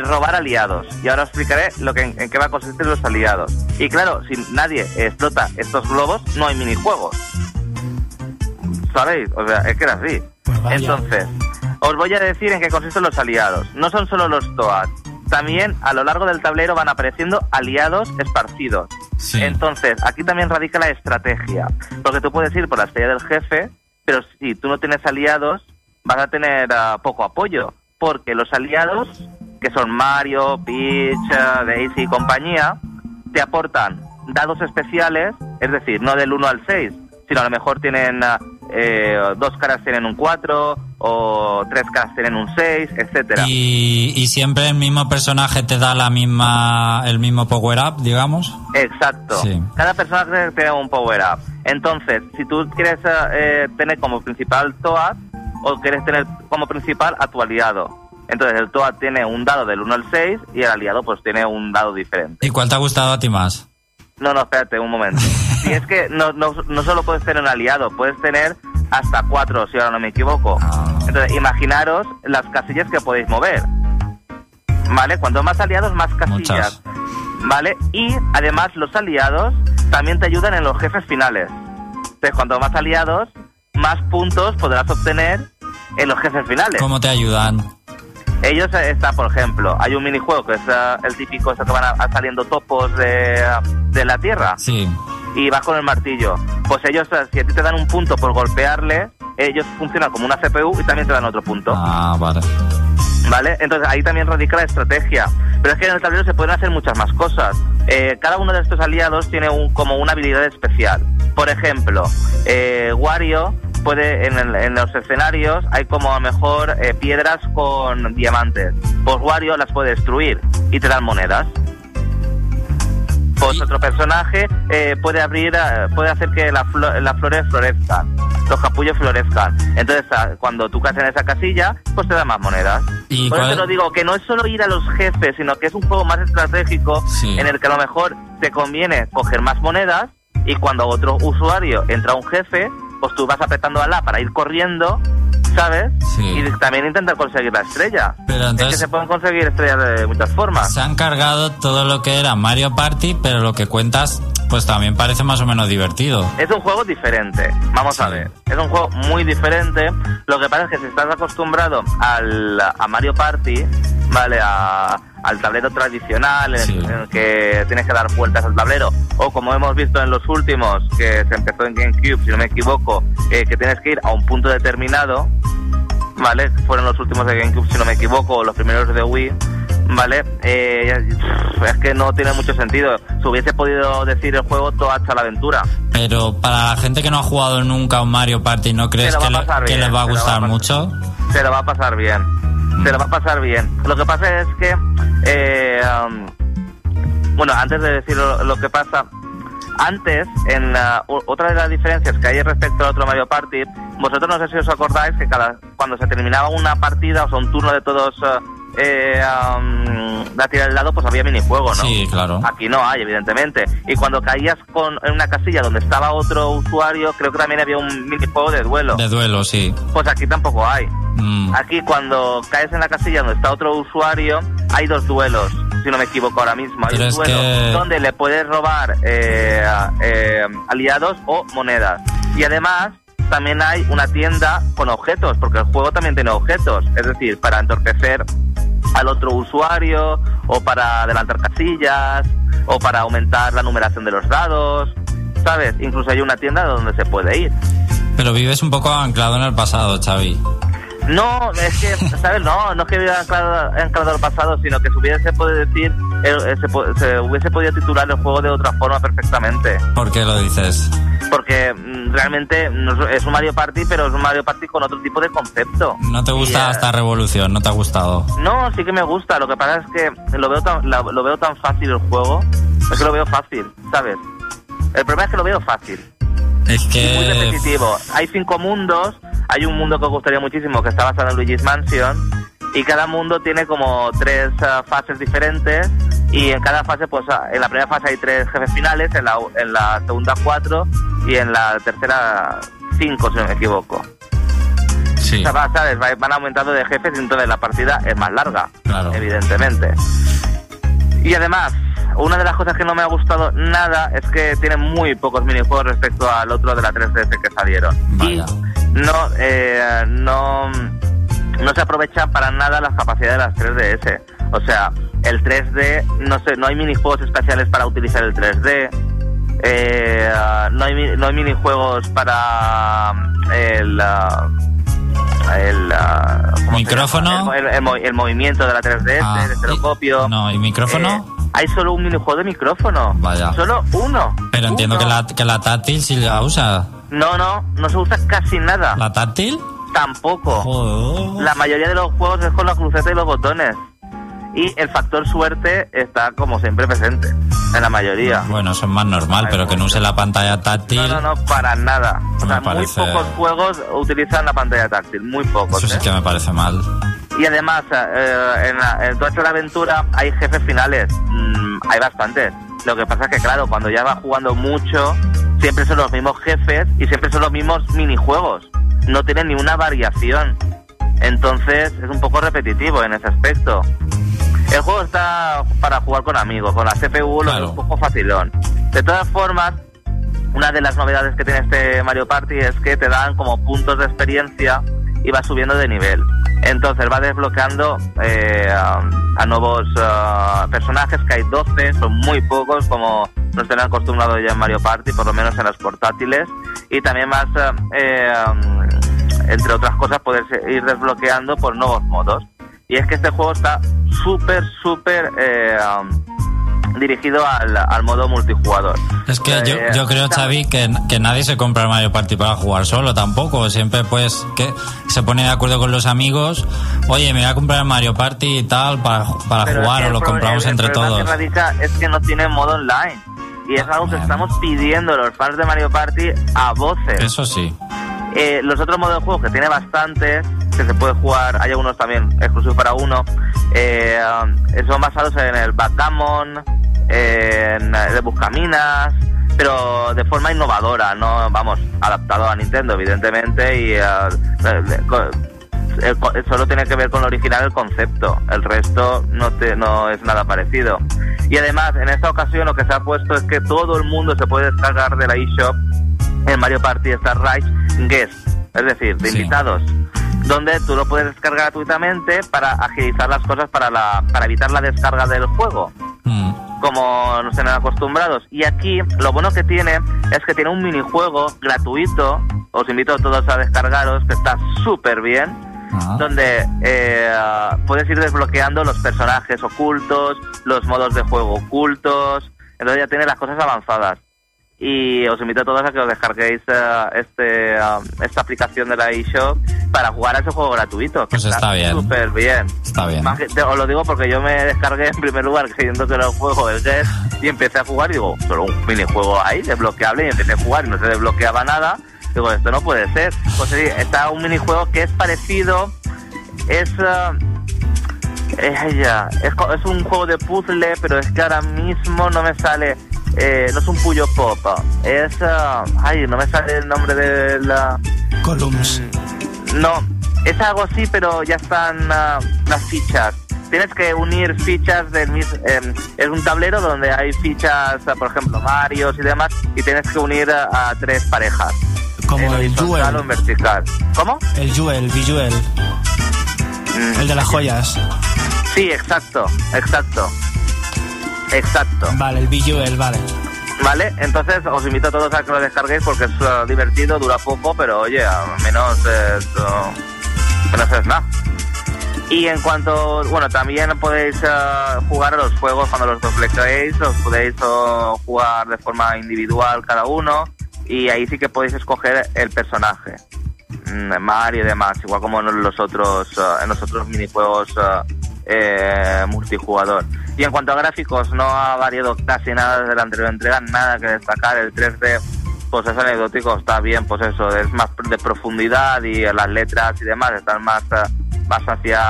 robar aliados. Y ahora os explicaré lo que, en, en qué va a consistir los aliados. Y claro, si nadie explota estos globos, no hay minijuegos. ¿Sabéis? O sea, es que era así. Pues. Entonces, os voy a decir en qué consisten los aliados. No son solo los Toads, también a lo largo del tablero van apareciendo aliados esparcidos. Sí. Entonces, aquí también radica la estrategia. Porque tú puedes ir por la estrella del jefe, pero si tú no tienes aliados, vas a tener ah, poco apoyo. Porque los aliados, que son Mario, Peach, ah, Daisy y compañía, te aportan dados especiales, es decir, no del 1 al 6, sino a lo mejor tienen ah, eh, dos caras tienen un 4 o tres caras tienen un 6, etcétera. Y, y siempre el mismo personaje te da la misma el mismo power up, digamos. Exacto. Sí. Cada personaje tiene un power up. Entonces, si tú quieres eh, tener como principal Toad o quieres tener como principal a tu aliado. Entonces, el Toad tiene un dado del 1 al 6 y el aliado pues tiene un dado diferente. ¿Y cuál te ha gustado a ti más? No, no, espérate un momento. Si es que no, no, no solo puedes tener un aliado, puedes tener hasta cuatro, si ahora no me equivoco. Ah. Entonces, imaginaros las casillas que podéis mover. ¿Vale? Cuanto más aliados, más casillas. Muchas. ¿Vale? Y además los aliados también te ayudan en los jefes finales. Entonces, cuanto más aliados, más puntos podrás obtener en los jefes finales. ¿Cómo te ayudan? Ellos eh, está, por ejemplo, hay un minijuego que es eh, el típico eso que van a- saliendo topos de, de la tierra Sí. y vas con el martillo. Pues ellos, eh, si a ti te dan un punto por golpearle, ellos funcionan como una CPU y también te dan otro punto. Ah, vale. ¿Vale? Entonces ahí también radica la estrategia. Pero es que en el tablero se pueden hacer muchas más cosas. Eh, cada uno de estos aliados tiene un, como una habilidad especial. Por ejemplo, eh, Wario puede, en, el- en los escenarios hay como a lo mejor eh, piedras con diamantes. Pues Wario las puede destruir y te dan monedas. Pues otro personaje eh, puede abrir, eh, puede hacer que la flo- las flores florezcan, los capullos florezcan. Entonces, ah, cuando tú caes en esa casilla, pues te da más monedas. ¿Y Por eso te lo digo, que no es solo ir a los jefes, sino que es un juego más estratégico Sí. en el que a lo mejor te conviene coger más monedas y cuando otro usuario entra a un jefe, pues tú vas apretando a la para ir corriendo, ¿sabes? Sí. Y también intentar conseguir la estrella. Pero Es entonces- que se pueden conseguir estrellas de muchas formas. Se han cargado todo lo que era Mario Party, pero lo que cuentas, pues también parece más o menos divertido. Es un juego diferente, vamos a ver. Es un juego muy diferente. Lo que pasa es que si estás acostumbrado al, a Mario Party, ¿vale? A- al tablero tradicional en, Sí. el que tienes que dar vueltas al tablero, o como hemos visto en los últimos, que se empezó en GameCube, si no me equivoco, eh, que tienes que ir a un punto determinado, ¿vale? Fueron los últimos de GameCube, si no me equivoco, o los primeros de Wii, ¿vale? Eh, es que no tiene mucho sentido. Se hubiese podido decir el juego toda hecha la aventura. Pero para la gente que no ha jugado nunca un Mario Party, ¿no crees que, le- pasar que bien, les va a va gustar mucho? se lo va a pasar bien. Se lo va a pasar bien. Lo que pasa es que, eh, bueno, antes de decir lo, que pasa, antes, en la- otra de las diferencias que hay respecto al otro Mario Party, vosotros no sé si os acordáis que cada cuando se terminaba una partida, o sea, un turno de todos eh, um, la tira del lado, pues había minijuego, ¿no? Sí, claro. Aquí no hay, evidentemente. Y cuando caías con, en una casilla donde estaba otro usuario, creo que también había un minijuego de duelo. De duelo, sí. Pues aquí tampoco hay. Mm. Aquí cuando caes en la casilla donde está otro usuario, hay dos duelos, si no me equivoco ahora mismo. Hay Pero un duelo que- donde le puedes robar eh, eh, aliados o monedas. Y además también hay una tienda con objetos, porque el juego también tiene objetos. Es decir, para entorpecer al otro usuario, o para adelantar casillas, o para aumentar la numeración de los dados. ¿Sabes? Incluso hay una tienda donde se puede ir. Pero vives un poco anclado en el pasado, Xavi. No, es que, ¿sabes? No, no es que hubiera anclado, anclado al pasado, sino que se hubiese podido decir, eh, se hubiese podido titular el juego de otra forma perfectamente. ¿Por qué lo dices? Porque mm, realmente es un Mario Party, pero es un Mario Party con otro tipo de concepto. No te gusta Y, eh, esta revolución, no te ha gustado. No, sí que me gusta. Lo que pasa es que lo veo tan, lo veo tan fácil el juego. Es que lo veo fácil, ¿sabes? El problema es que lo veo fácil. Es muy que repetitivo. Hay cinco mundos. Hay un mundo que os gustaría muchísimo que está basado en Luigi's Mansion. Y cada mundo tiene como tres ah, fases diferentes. Y en cada fase, pues ah, en la primera fase hay tres jefes finales, en la, en la segunda cuatro y en la tercera cinco, si no me equivoco. sí, O sea, va- ¿sabes? Va- Van aumentando de jefes y entonces la partida es más larga, Claro. evidentemente. Y además, una de las cosas que no me ha gustado nada es que tiene muy pocos minijuegos respecto al otro de la 3DS que salieron. Vaya. Y no, eh, no, no se aprovechan para nada las capacidades de las 3DS. O sea, el 3D, no sé, no hay minijuegos especiales para utilizar el 3D. eh, no, hay, no hay minijuegos para mm, el... ah, el, ah. ¿Micrófono? El, el mo- el movimiento de la 3DS, Ah, el estereoscopio. No, ¿y micrófono? Eh, hay solo un minijuego de micrófono. Vaya. Solo uno. Pero entiendo que la, que la táctil sí la usa. No, no, no se usa casi nada. ¿La táctil? Tampoco. Joder. La mayoría de los juegos es con la cruceta y los botones. Y el factor suerte está como siempre presente, en la mayoría. Bueno, eso es más normal, pero que no use la pantalla táctil. No, no, no, para nada. O sea, parece- muy pocos juegos utilizan la pantalla táctil, muy pocos. Eso sí ¿eh? que me parece mal. Y además, eh, en, la, en toda esta aventura hay jefes finales. Mm, hay bastantes. Lo que pasa es que, claro, cuando ya vas jugando mucho, siempre son los mismos jefes y siempre son los mismos minijuegos. No tienen ni una variación. Entonces, es un poco repetitivo en ese aspecto. El juego está para jugar con amigos, con la CPU lo es un poco facilón. De todas formas, una de las novedades que tiene este Mario Party es que te dan como puntos de experiencia y vas subiendo de nivel. Entonces va desbloqueando eh, a, a nuevos ah, personajes, que hay 12, son muy pocos, como nos tienen acostumbrados ya en Mario Party, por lo menos en las portátiles. Y también más, eh, um, entre otras cosas, puedes ir desbloqueando por nuevos modos. Y es que este juego está súper, súper eh, um, dirigido al, al modo multijugador. Es que yo, Eh, yo creo, Xavi, que, que nadie se compra el Mario Party para jugar solo tampoco. Siempre, pues, que se pone de acuerdo con los amigos. Oye, me voy a comprar el Mario Party y tal para, para jugar o lo compramos el- el entre todos. que radica es que no tiene modo online. Y es algo que estamos pidiendo los fans de Mario Party a voces. Eso sí. Eh, los otros modos de juego que tiene bastantes, que se puede jugar, hay algunos también exclusivos para uno, eh, son basados en el backgammon, en el buscaminas, pero de forma innovadora, no, vamos, adaptado a Nintendo, evidentemente, y co- solo tiene que ver con lo original el concepto, el resto no, te, no es nada parecido. Y además, en esta ocasión lo que se ha puesto es que todo el mundo se puede descargar de la eShop en Mario Party Star Rise Guest, es decir, de invitados, donde tú lo puedes descargar gratuitamente para agilizar las cosas para, la, para evitar la descarga del juego como nos tienen acostumbrados. Y aquí lo bueno que tiene es que tiene un minijuego gratuito, os invito a todos a descargaros, que está súper bien, donde eh, puedes ir desbloqueando los personajes ocultos, los modos de juego ocultos, entonces ya tiene las cosas avanzadas. Y os invito a todos a que os descarguéis eh, este, ah, esta aplicación de la eShop para jugar a ese juego gratuito. que Pues está bien. Súper bien. Está bien. Más que- te- os lo digo porque yo me descargué en primer lugar creyendo que era un juego del Guest y empecé a jugar y digo, solo un minijuego ahí, desbloqueable, y empecé a jugar y no se desbloqueaba nada. Digo, esto no puede ser. Pues sí, está un minijuego que es parecido, es... ya, es, co- es un juego de puzzle, pero es que ahora mismo no me sale... eh, no es un Puyo Pop, es... ah, ay, no me sale el nombre de la... Columns. No, es algo así, pero ya están ah, las fichas. Tienes que unir fichas del mismo... es un tablero donde hay fichas, ah, por ejemplo, Marios y demás, y tienes que unir a, a tres parejas. Como el Jewel. vertical. ¿Cómo? El Jewel, Visuel. Mm. El de las joyas. Sí, exacto, exacto. Exacto. Vale, el Visuel, vale. ¿Vale? Entonces os invito a todos a que lo descarguéis porque es eh, divertido, dura poco, pero oye, al menos es, eh, menos es nada. Y en cuanto, bueno, también podéis eh, jugar a los juegos cuando los desbloqueéis, os podéis eh, jugar de forma individual cada uno y ahí sí que podéis escoger el personaje. Mm, Mario y demás, igual como en los otros, en los otros minijuegos eh, multijugador. Y en cuanto a gráficos, no ha variado casi nada desde la anterior entrega, nada que destacar. El 3D, pues es anecdótico, está bien, pues eso, es más de profundidad y las letras y demás están más, eh, más hacia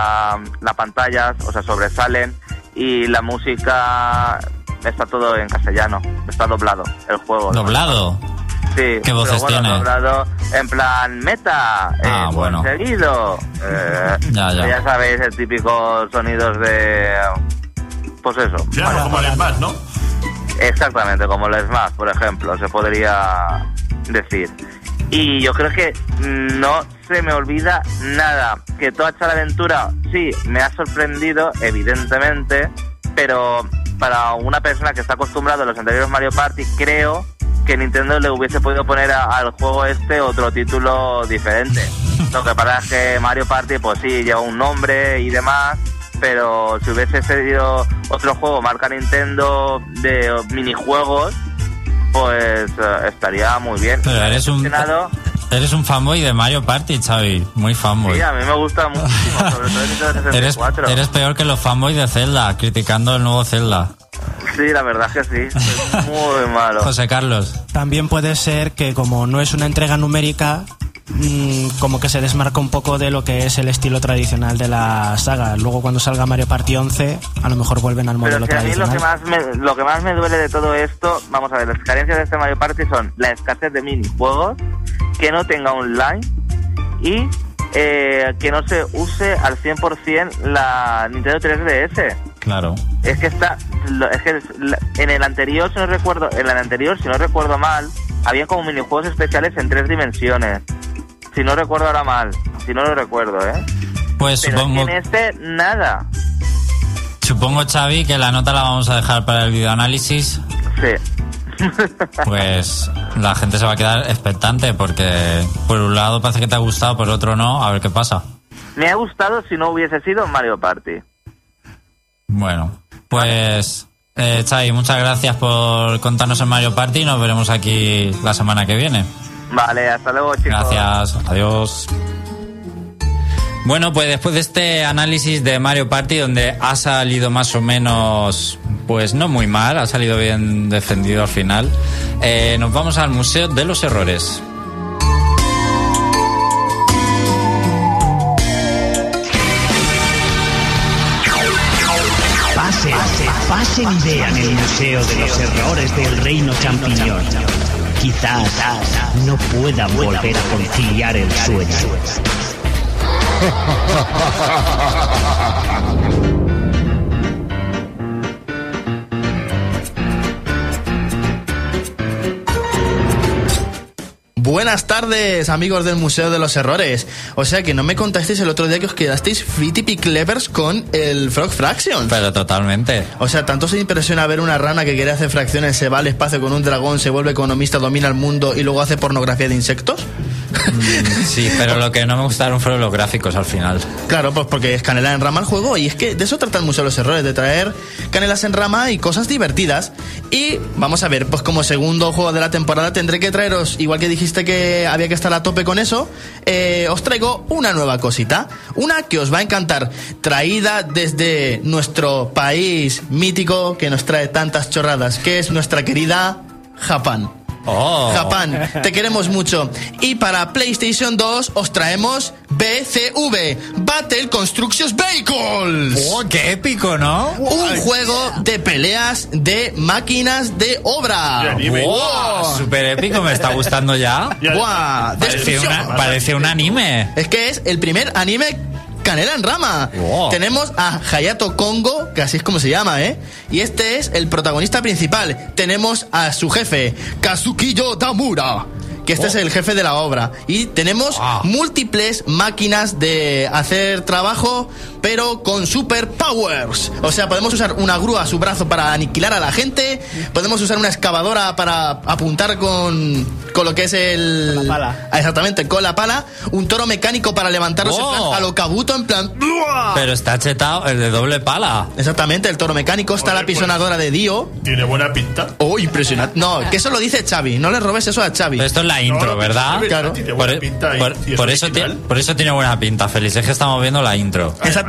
la pantalla, o sea, sobresalen. Y la música está todo en castellano, está doblado el juego. ¿Doblado? Sí, ¿Qué voces bueno, tiene? doblado en plan meta, Ah, eh, bueno. seguido. Eh, Ya, ya. sabéis, el típico sonidos de. Pues eso. Claro, como el Smash, ¿no? Exactamente, como el Smash, por ejemplo, se podría decir. Y yo creo que no se me olvida nada. Que toda esta aventura, sí, me ha sorprendido, evidentemente, pero para una persona que está acostumbrada a los anteriores Mario Party, creo que Nintendo le hubiese podido poner a- al juego este otro título diferente. Lo que pasa es que Mario Party, pues sí, lleva un nombre y demás, pero si hubiese sido otro juego marca Nintendo de minijuegos, pues eh, estaría muy bien. Pero eres un, eres un fanboy de Mario Party, Xavi. Muy fanboy. Sí, a mí me gusta muchísimo, sobre todo el Nintendo Eres, 64. eres peor que los fanboys de Zelda, criticando el nuevo Zelda. Sí, la verdad es que sí, es muy malo. José Carlos. También puede ser que como no es una entrega numérica, mm, como que se desmarca un poco de lo que es el estilo tradicional de la saga. Luego cuando salga Mario Party 11, a lo mejor vuelven al Pero modelo si a mí lo tradicional. que, más me, lo que más me duele de todo esto, vamos a ver, las carencias de este Mario Party son la escasez de minijuegos, que no tenga online y eh, que no se use al 100% la Nintendo 3DS. Claro. Es que está, lo- es que la- en el anterior, si no recuerdo, en el anterior, si no recuerdo mal, había como minijuegos especiales en tres dimensiones. Si no recuerdo ahora mal, si no lo recuerdo, ¿eh? Pues Pero supongo, en este, nada. supongo, Xavi, que la nota la vamos a dejar para el videoanálisis. Sí. Pues la gente se va a quedar expectante porque por un lado parece que te ha gustado, por otro no. A ver qué pasa. Me ha gustado si no hubiese sido Mario Party. Bueno, pues eh, Xavi, muchas gracias por contarnos en Mario Party. Nos veremos aquí la semana que viene. Vale, hasta luego, chicos. Gracias, adiós. Bueno, pues después de este análisis de Mario Party, donde ha salido más o menos, pues no muy mal, ha salido bien defendido al final, eh, nos vamos al Museo de los Errores. Pase, pasen y vean el Museo de los Errores del Reino Champiñón. Quizás no puedan volver a conciliar el sueño. Buenas tardes, amigos del Museo de los Errores. O sea que no me contasteis el otro día que os quedasteis fitty clevers con el Frog Fraction. Pero totalmente. O sea, tanto se impresiona ver una rana que quiere hacer fracciones, se va al espacio con un dragón, se vuelve economista, domina el mundo y luego hace pornografía de insectos. Sí, pero lo que no me gustaron fueron los gráficos al final. Claro, pues porque es canela en rama el juego y es que de eso trata el Museo de los Errores, de traer canelas en rama y cosas divertidas. Y vamos a ver, pues como segundo juego de la temporada tendré que traeros, igual que dijiste que había que estar a tope con eso, eh, os traigo una nueva cosita, una que os va a encantar, traída desde nuestro país mítico que nos trae tantas chorradas, que es nuestra querida Japón. Oh. Japón, te queremos mucho. Y para PlayStation 2 os traemos BCV, Battle Constructions Vehicles. Oh, qué épico, ¿no? Un juego de peleas de máquinas de obra. ¡Wow! Súper épico, me está gustando ya. Una- parece un anime. Es que es el primer anime canela en rama. Wow. Tenemos a Hayato Kongo, que así es como se llama, ¿eh? Y este es el protagonista principal. Tenemos a su jefe, Kazukiyo Tamura. Que este es el jefe de la obra. Y tenemos Wow. múltiples máquinas de hacer trabajo, pero con superpowers. O sea, podemos usar una grúa a su brazo para aniquilar a la gente. Podemos usar una excavadora para apuntar con, con lo que es el. Con la pala. Ah, Exactamente, con la pala. Un toro mecánico para levantarlos en Oh. plan a lo Kabuto, en plan. Pero está chetado el de doble pala. Exactamente, el toro mecánico. Está Joder, la pisonadora de Dio. Tiene buena pinta. Oh, impresionante. No, que eso lo dice Xavi. No le robes eso a Xavi. Pero esto es la intro, No, ¿verdad? Claro. Tiene Por, buena pinta y- por- y es por eso por tiene buena pinta, Félix. Es que estamos viendo la intro. Exactamente.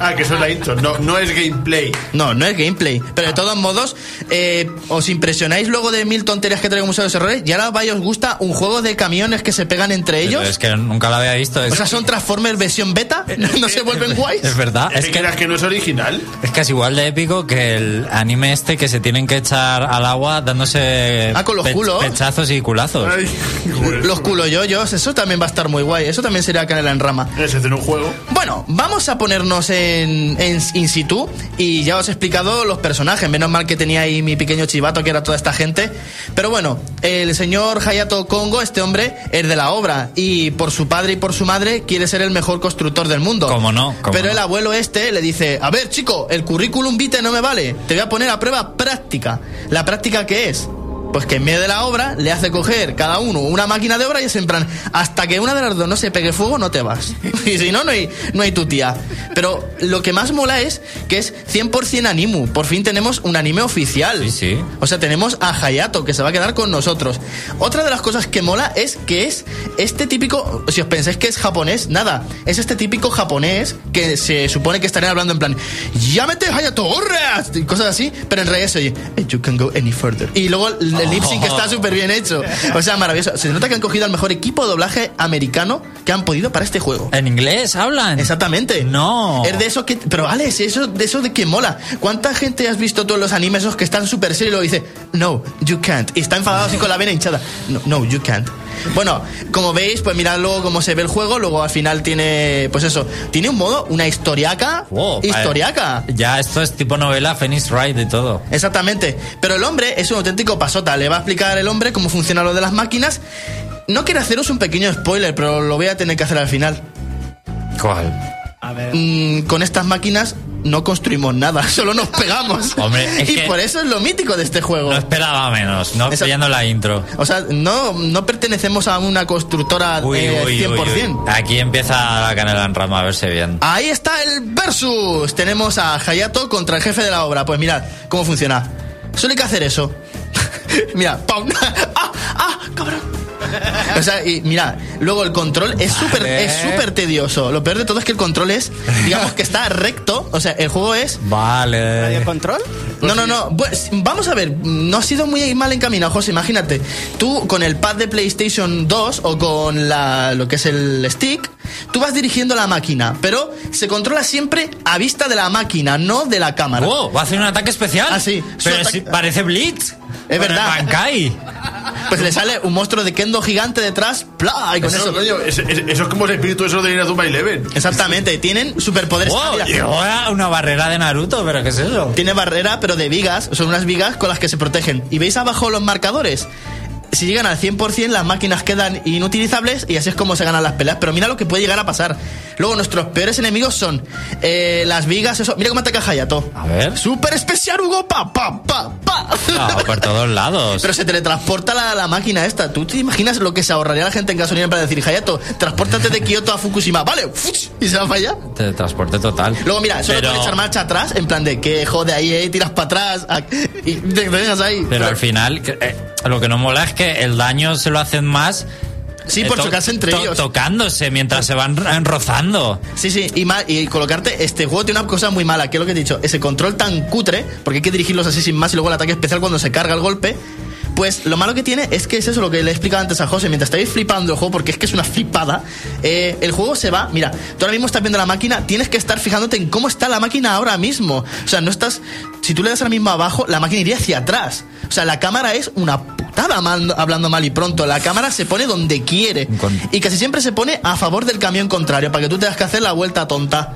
Ah, que eso es la intro. No, no es gameplay. No, no es gameplay. Pero de todos modos, eh, os impresionáis luego de mil tonterías que traigo Museo de los Errores. Y ahora vaya, os gusta un juego de camiones que se pegan entre Pero ellos. es que nunca la había visto. Es, O sea, son Transformers versión beta. ¿No se vuelven guays? es verdad. Es Es que no es original. es es igual de épico que el anime este que se tienen que echar al agua dándose Ah, con los culos. pechazos y culazos. Ay, joder. Los culoyoyos, eso también va a estar muy guay. Eso también sería canela en rama. Ese es en un juego. Bueno, vamos a poner en, en in situ y ya os he explicado los personajes. Menos mal que tenía ahí mi pequeño chivato que era toda esta gente. Pero bueno, el señor Hayato Kongo, este hombre, es de la obra y por su padre y por su madre quiere ser el mejor constructor del mundo. ¿Cómo no? ¿Cómo Pero no? el abuelo este le dice, a ver chico, el currículum vitae no me vale, te voy a poner a prueba práctica. ¿La práctica qué es? Pues que en medio de la obra le hace coger cada uno una máquina de obra y es en plan, hasta que una de las dos no se pegue fuego, no te vas. Y si no, no hay, no hay tu tía. Pero lo que más mola es que es 100% animu. Por fin tenemos un anime oficial. Sí, sí. O sea, tenemos a Hayato, que se va a quedar con nosotros. Otra de las cosas que mola es que es este típico, si os pensáis que es japonés, nada, es este típico japonés que se supone que estarían hablando en plan, llámete Hayato, y cosas así, pero en realidad se oye, "And you can go any further. Y luego el, lip sync está súper bien hecho. O sea, maravilloso. Se nota que han cogido al mejor equipo de doblaje americano que han podido para este juego. ¿En inglés hablan? Exactamente. No. Es de eso que. Pero Alex, eso, de eso de que mola. ¿Cuánta gente has visto todos los animes esos que están súper serios y luego dice, no, you can't? Y está enfadado así con la vena hinchada. No, no, you can't. Bueno, como veis, pues mirad luego cómo se ve el juego. Luego al final tiene, pues eso, tiene un modo, una historiaca. Wow, historiaca. Ya, esto es tipo novela, Phoenix Wright y todo. Exactamente. Pero el hombre es un auténtico pasota. Le va a explicar el hombre cómo funciona lo de las máquinas. No quiero haceros un pequeño spoiler, pero lo voy a tener que hacer al final. ¿Cuál? A ver. Mm, con estas máquinas no construimos nada, solo nos pegamos. Hombre, y por eso es lo mítico de este juego. No esperaba menos, no pillando la intro. O sea, no, no pertenecemos a una constructora Uy, eh, uy, 100%. uy, uy. Aquí empieza la canela en rama, a verse bien. Ahí está el versus. Tenemos a Hayato contra el jefe de la obra. Pues mirad cómo funciona. Solo hay que hacer eso. mira, ¡pam! ¡Ah! ¡Ah! ¡Cabrón! O sea, y mira, luego el control es súper Vale. es súper tedioso. Lo peor de todo es que el control es, digamos que está recto. O sea, el juego es Vale. ¿Radio control? no, no, no. Pues, vamos a ver. No ha sido muy mal encaminado, José. Imagínate. Tú con el pad de PlayStation 2 o con la, lo que es el stick, tú vas dirigiendo la máquina, pero se controla siempre a vista de la máquina, no de la cámara. Wow, va a hacer un ataque especial. Ah, sí. Pero si parece Blitz. Es verdad. Bankai. Pues le sale un monstruo de Kendo gigante detrás, ¡plá! Y con Eso, eso. coño, es- es- eso es como el espíritu eso de Inazuma Eleven. Exactamente. Tienen superpoderes. Wow, y ahora una barrera de Naruto, pero ¿qué es eso? Tiene barrera, pero de vigas. Son unas vigas con las que se protegen. ¿Y veis abajo los marcadores? Si llegan al 100%, las máquinas quedan inutilizables y así es como se ganan las peleas. Pero mira lo que puede llegar a pasar. Luego, nuestros peores enemigos son eh, las vigas. Eso. Mira cómo ataca Hayato. A ver. ¡Super especial, Hugo! ¡Pa, pa, pa, pa! No, por todos lados. Pero se teletransporta la, la máquina esta. ¿Tú te imaginas lo que se ahorraría la gente en gasolina para decir, Hayato, transpórtate de Kioto a Fukushima? Vale, y se va para allá. De transporte total. Luego, mira, solo pero, puedes echar marcha atrás, en plan de que jode ahí, eh, tiras para atrás ah, y te dejas ahí. Pero al final, eh, lo que no mola es que el daño se lo hacen más. Sí, eh, por to- chocarse entre to- ellos. Tocándose mientras se van ro- rozando. Sí, sí, y colocarte, este juego tiene una cosa muy mala, que es lo que he dicho, ese control tan cutre, porque hay que dirigirlos así sin más y luego el ataque especial cuando se carga el golpe. Pues lo malo que tiene es que es eso lo que le he explicado antes a José, mientras estáis flipando el juego, porque es que es una flipada, eh, el juego se va, mira, tú ahora mismo estás viendo la máquina, tienes que estar fijándote en cómo está la máquina ahora mismo. O sea, no estás, si tú le das ahora mismo abajo, la máquina iría hacia atrás. O sea, la cámara es una putada mal- hablando mal y pronto. La cámara se pone donde quiere. Y casi siempre se pone a favor del camión contrario, para que tú tengas que hacer la vuelta tonta.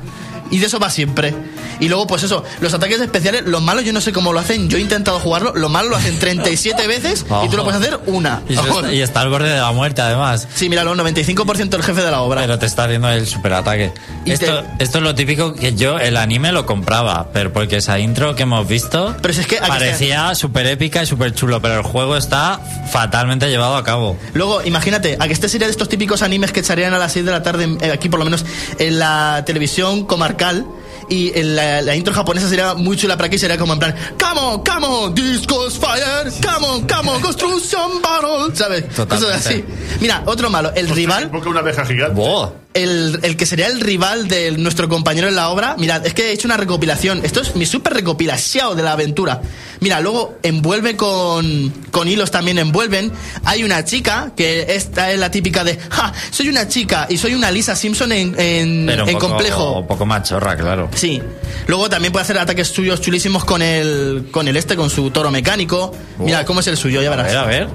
Y de eso va siempre. Y luego, pues eso, los ataques especiales, los malos yo no sé cómo lo hacen, yo he intentado jugarlo, los malos lo hacen 37 veces y tú lo puedes hacer una. Y, está, y está al borde de la muerte, además. Sí, mira, los 95% del jefe de la obra. Pero te está haciendo el superataque. Esto, te- esto es lo típico que yo el anime lo compraba, pero porque esa intro que hemos visto Pero si es que parecía súper épica y súper chulo, pero el juego está fatalmente llevado a cabo. Luego, imagínate, a que este sería de estos típicos animes que echarían a las 6 de la tarde, eh, aquí por lo menos en la televisión comarcal. Y la, la intro japonesa sería muy chula, pero aquí sería como en plan, come on, come on, discos fire, come on, come on, construction battle, ¿sabes? Totalmente. Cosas así. Mira, otro malo, el rival, Porque una abeja gigante. ¡Wow! El, el que sería el rival de nuestro compañero en la obra, mirad, es que he hecho una recopilación. Esto es mi super recopilación de la aventura. Mira, luego envuelve con, con hilos también envuelven. Hay una chica, que esta es la típica de, ja, soy una chica y soy una Lisa Simpson en, en, Pero un en poco, complejo. un poco machorra, claro. Sí. Luego también puede hacer ataques suyos chulísimos con el, con el este, con su toro mecánico. Mira, cómo es el suyo, ya A verás. ver, a ver.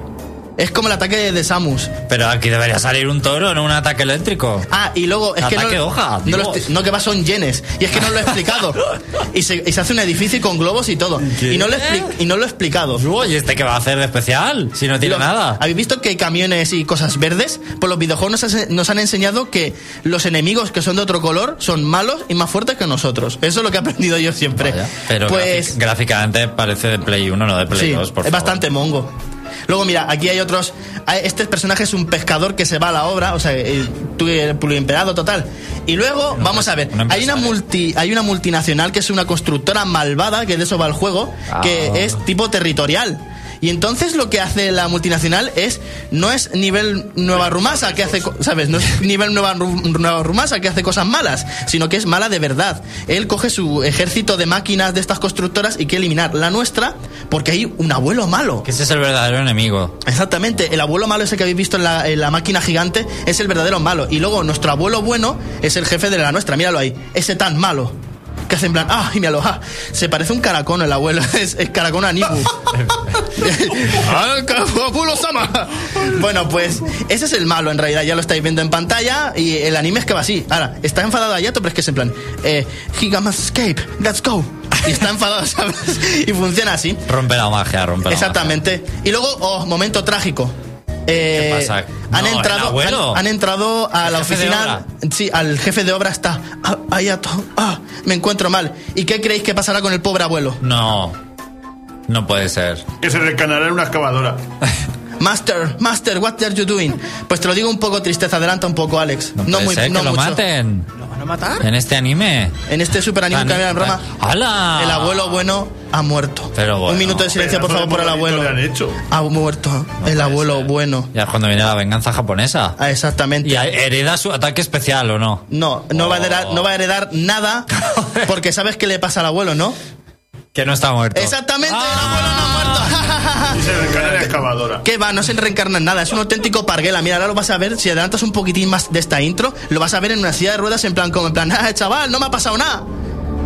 Es como el ataque de Samus. Pero aquí debería salir un toro, no un ataque eléctrico. Ah, y luego es que no, Ataque hoja, no, lo que va son yenes. Y es que no lo he explicado. y, se, y se hace un edificio con globos y todo. Y no, lo y no lo he explicado. Uy, ¿y este qué va a hacer de especial? Si no tiene nada. ¿Habéis visto que hay camiones y cosas verdes? Pues los videojuegos nos, han enseñado que los enemigos que son de otro color son malos y más fuertes que nosotros. Eso es lo que he aprendido yo siempre. Vaya, Pero pues gráficamente parece de Play 1, no de Play sí, 2, por es favor. bastante mongo. Luego, mira, aquí hay otros. Este personaje es un pescador que se va a la obra, o sea, el, tu- el pluriemperado total. Y luego, vamos a ver, hay una, multi, hay una multinacional que es una constructora malvada, que de eso va el juego, Ah. que es tipo territorial. Y entonces lo que hace la multinacional es, no es nivel Nueva Rumasa que hace, co- ¿sabes? No es nivel Nueva, Nueva Rumasa que hace cosas malas, sino que es mala de verdad. Él coge su ejército de máquinas de estas constructoras y quiere eliminar la nuestra porque hay un abuelo malo. Que ese es el verdadero enemigo. Exactamente, el abuelo malo ese que habéis visto en la, en la máquina gigante es el verdadero malo. Y luego nuestro abuelo bueno es el jefe de la nuestra, míralo ahí, ese tan malo. Que hace en plan, ah, y míralo, ah, se parece un caracón el abuelo, es, es caracón Anibu. Ah, Sama. Bueno, pues ese es el malo en realidad, ya lo estáis viendo en pantalla y el anime es que va así. Ahora, está enfadado Ayato, pero es que es en plan, eh, Giga must escape, let's go. Y está enfadado, ¿sabes? Y funciona así. Rompe la magia, rompe la Exactamente. Y luego, oh, momento trágico. Eh, ¿Qué pasa? Han No, el entrado, abuelo. han, han entrado a la oficina. Sí, al jefe de obra está. Ah, Ayato, ah, me encuentro mal. ¿Y qué creéis que pasará con el pobre abuelo? No. No puede ser. Que se recanará en una excavadora. Master, Master, what are you doing? Pues te lo digo un poco tristeza, adelanta un poco, Alex. No, No, puede muy, ser no que lo mucho. maten. ¿Lo van a matar? En este anime. En este super anime que había en Roma, ¡Hala! el abuelo bueno ha muerto. Pero bueno. un minuto de silencio, por favor, por el abuelo. le han hecho. Ha muerto el abuelo bueno. Ya es cuando viene la venganza japonesa. Ah, exactamente. ¿Y hereda su ataque especial o no? No, no va, a heredar, no va a heredar nada porque sabes qué le pasa al abuelo, ¿no? Que no está muerto. Exactamente, Ah. el abuelo no ha muerto. Y se recanará en la excavadora. ¿Qué va? No se reencarna en nada, es un auténtico parguela. Mira, ahora lo vas a ver, si adelantas un poquitín más de esta intro, lo vas a ver en una silla de ruedas en plan como en plan, ah, chaval, no me ha pasado nada.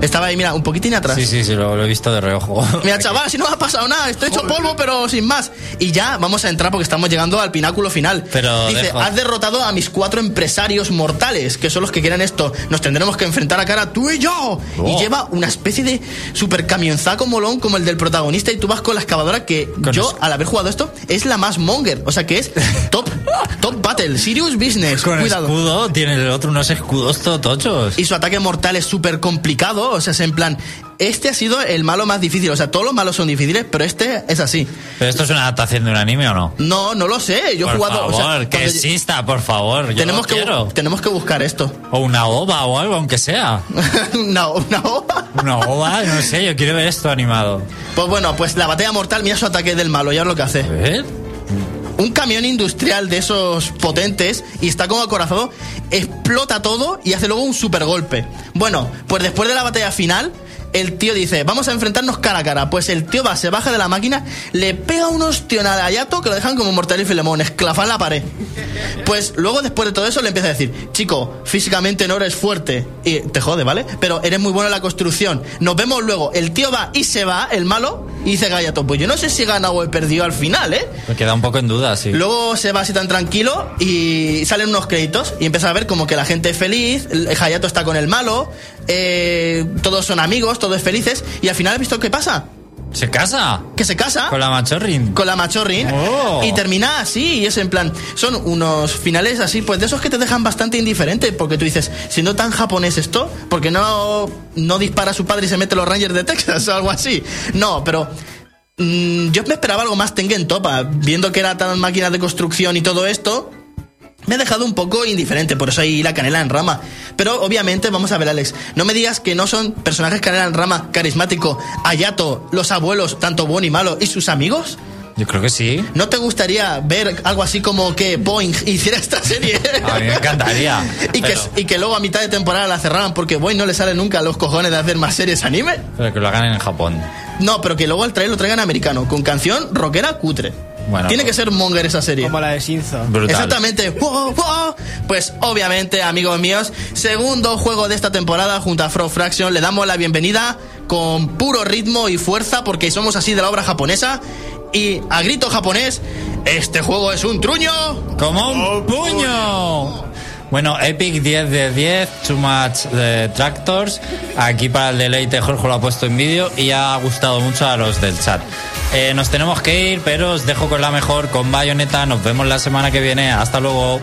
Estaba ahí, mira, un poquitín atrás. Sí, sí, sí, lo, lo he visto de reojo. Mira, chaval, si no me ha pasado nada, estoy hecho polvo, pero sin más. Y ya vamos a entrar porque estamos llegando al pináculo final. Pero Dice, dejo- has derrotado a mis cuatro empresarios mortales, que son los que quieren esto. Nos tendremos que enfrentar a cara tú y yo. Y Oh. lleva una especie de super camionzaco molón como el del protagonista y tú vas con la excavadora que Con yo, al haber jugado esto, es la más monger. O sea que es top, top battle, serious business. Con Cuidado. escudo, tiene el otro unos escudos totochos. Y su ataque mortal es súper complicado. O sea, es en plan. Este ha sido el malo más difícil. O sea, todos los malos son difíciles, pero este es así. ¿Pero esto es una adaptación de un anime o no? No, no lo sé. Yo he por jugado. favor, o sea, que exista, por favor. Yo tenemos que, quiero. tenemos que buscar esto. O una ova o algo, aunque sea. una, una ova. Una ova, no sé, yo quiero ver esto animado. Pues bueno, pues la batalla mortal, mira su ataque del malo, ya es lo que A hace. ver. Un camión industrial de esos potentes y está como acorazado, explota todo y hace luego un super golpe. Bueno, pues después de la batalla final, el tío dice, vamos a enfrentarnos cara a cara. Pues el tío va, se baja de la máquina, le pega un ostión a Ayato que lo dejan como mortal y filemón, esclafar en la pared. Pues luego después de todo eso le empieza a decir, chico, físicamente no eres fuerte. Y te jode, ¿vale? Pero eres muy bueno en la construcción. Nos vemos luego. El tío va y se va, el malo, y dice Gayato, pues yo no sé si he ganado o he perdido al final, ¿eh? Me queda un poco en duda, sí. Luego se va así tan tranquilo y salen unos créditos y empieza a ver como que la gente es feliz, el Hayato está con el malo, eh, todos son amigos, todos felices y al final has visto qué pasa, ¿Se casa? que se casa Con la machorrin. con la machorrin Oh. y termina así y es en plan son unos finales así pues de esos que te dejan bastante indiferente porque tú dices siendo tan japonés esto porque no no dispara a su padre y se mete los Rangers de Texas o algo así no pero mm, yo me esperaba algo más Tengen Topa viendo que era tan máquina de construcción y todo esto me ha dejado un poco indiferente, por eso ahí la canela en rama. Pero obviamente, vamos a ver, Alex, no me digas que no son personajes canela en rama carismático, Ayato, los abuelos, tanto bueno y malo, y sus amigos. Yo creo que sí. ¿No te gustaría ver algo así como que Boeing hiciera esta serie? A mí me encantaría. y, que, pero, y que luego a mitad de temporada la cerraran porque Boeing no le sale nunca a los cojones de hacer más series anime. pero que lo hagan en Japón. No, pero que luego al trailer lo traigan americano, con canción rockera cutre. Bueno, Tiene pues- que ser monger esa serie. Como la de Shinzo. Brutal. Exactamente. ¡Wow, wow! Pues obviamente, amigos míos, segundo juego de esta temporada junto a Frog Fraction. Le damos la bienvenida con puro ritmo y fuerza porque somos así de la obra japonesa. y a grito japonés, este juego es un truño. Como un puño. Bueno, Epic 10 de 10, Too Much de Tractors. Aquí para el deleite Jorge lo ha puesto en vídeo y ha gustado mucho a los del chat. Eh, nos tenemos que ir, pero os dejo con la mejor, con Bayonetta. Nos vemos la semana que viene. Hasta luego.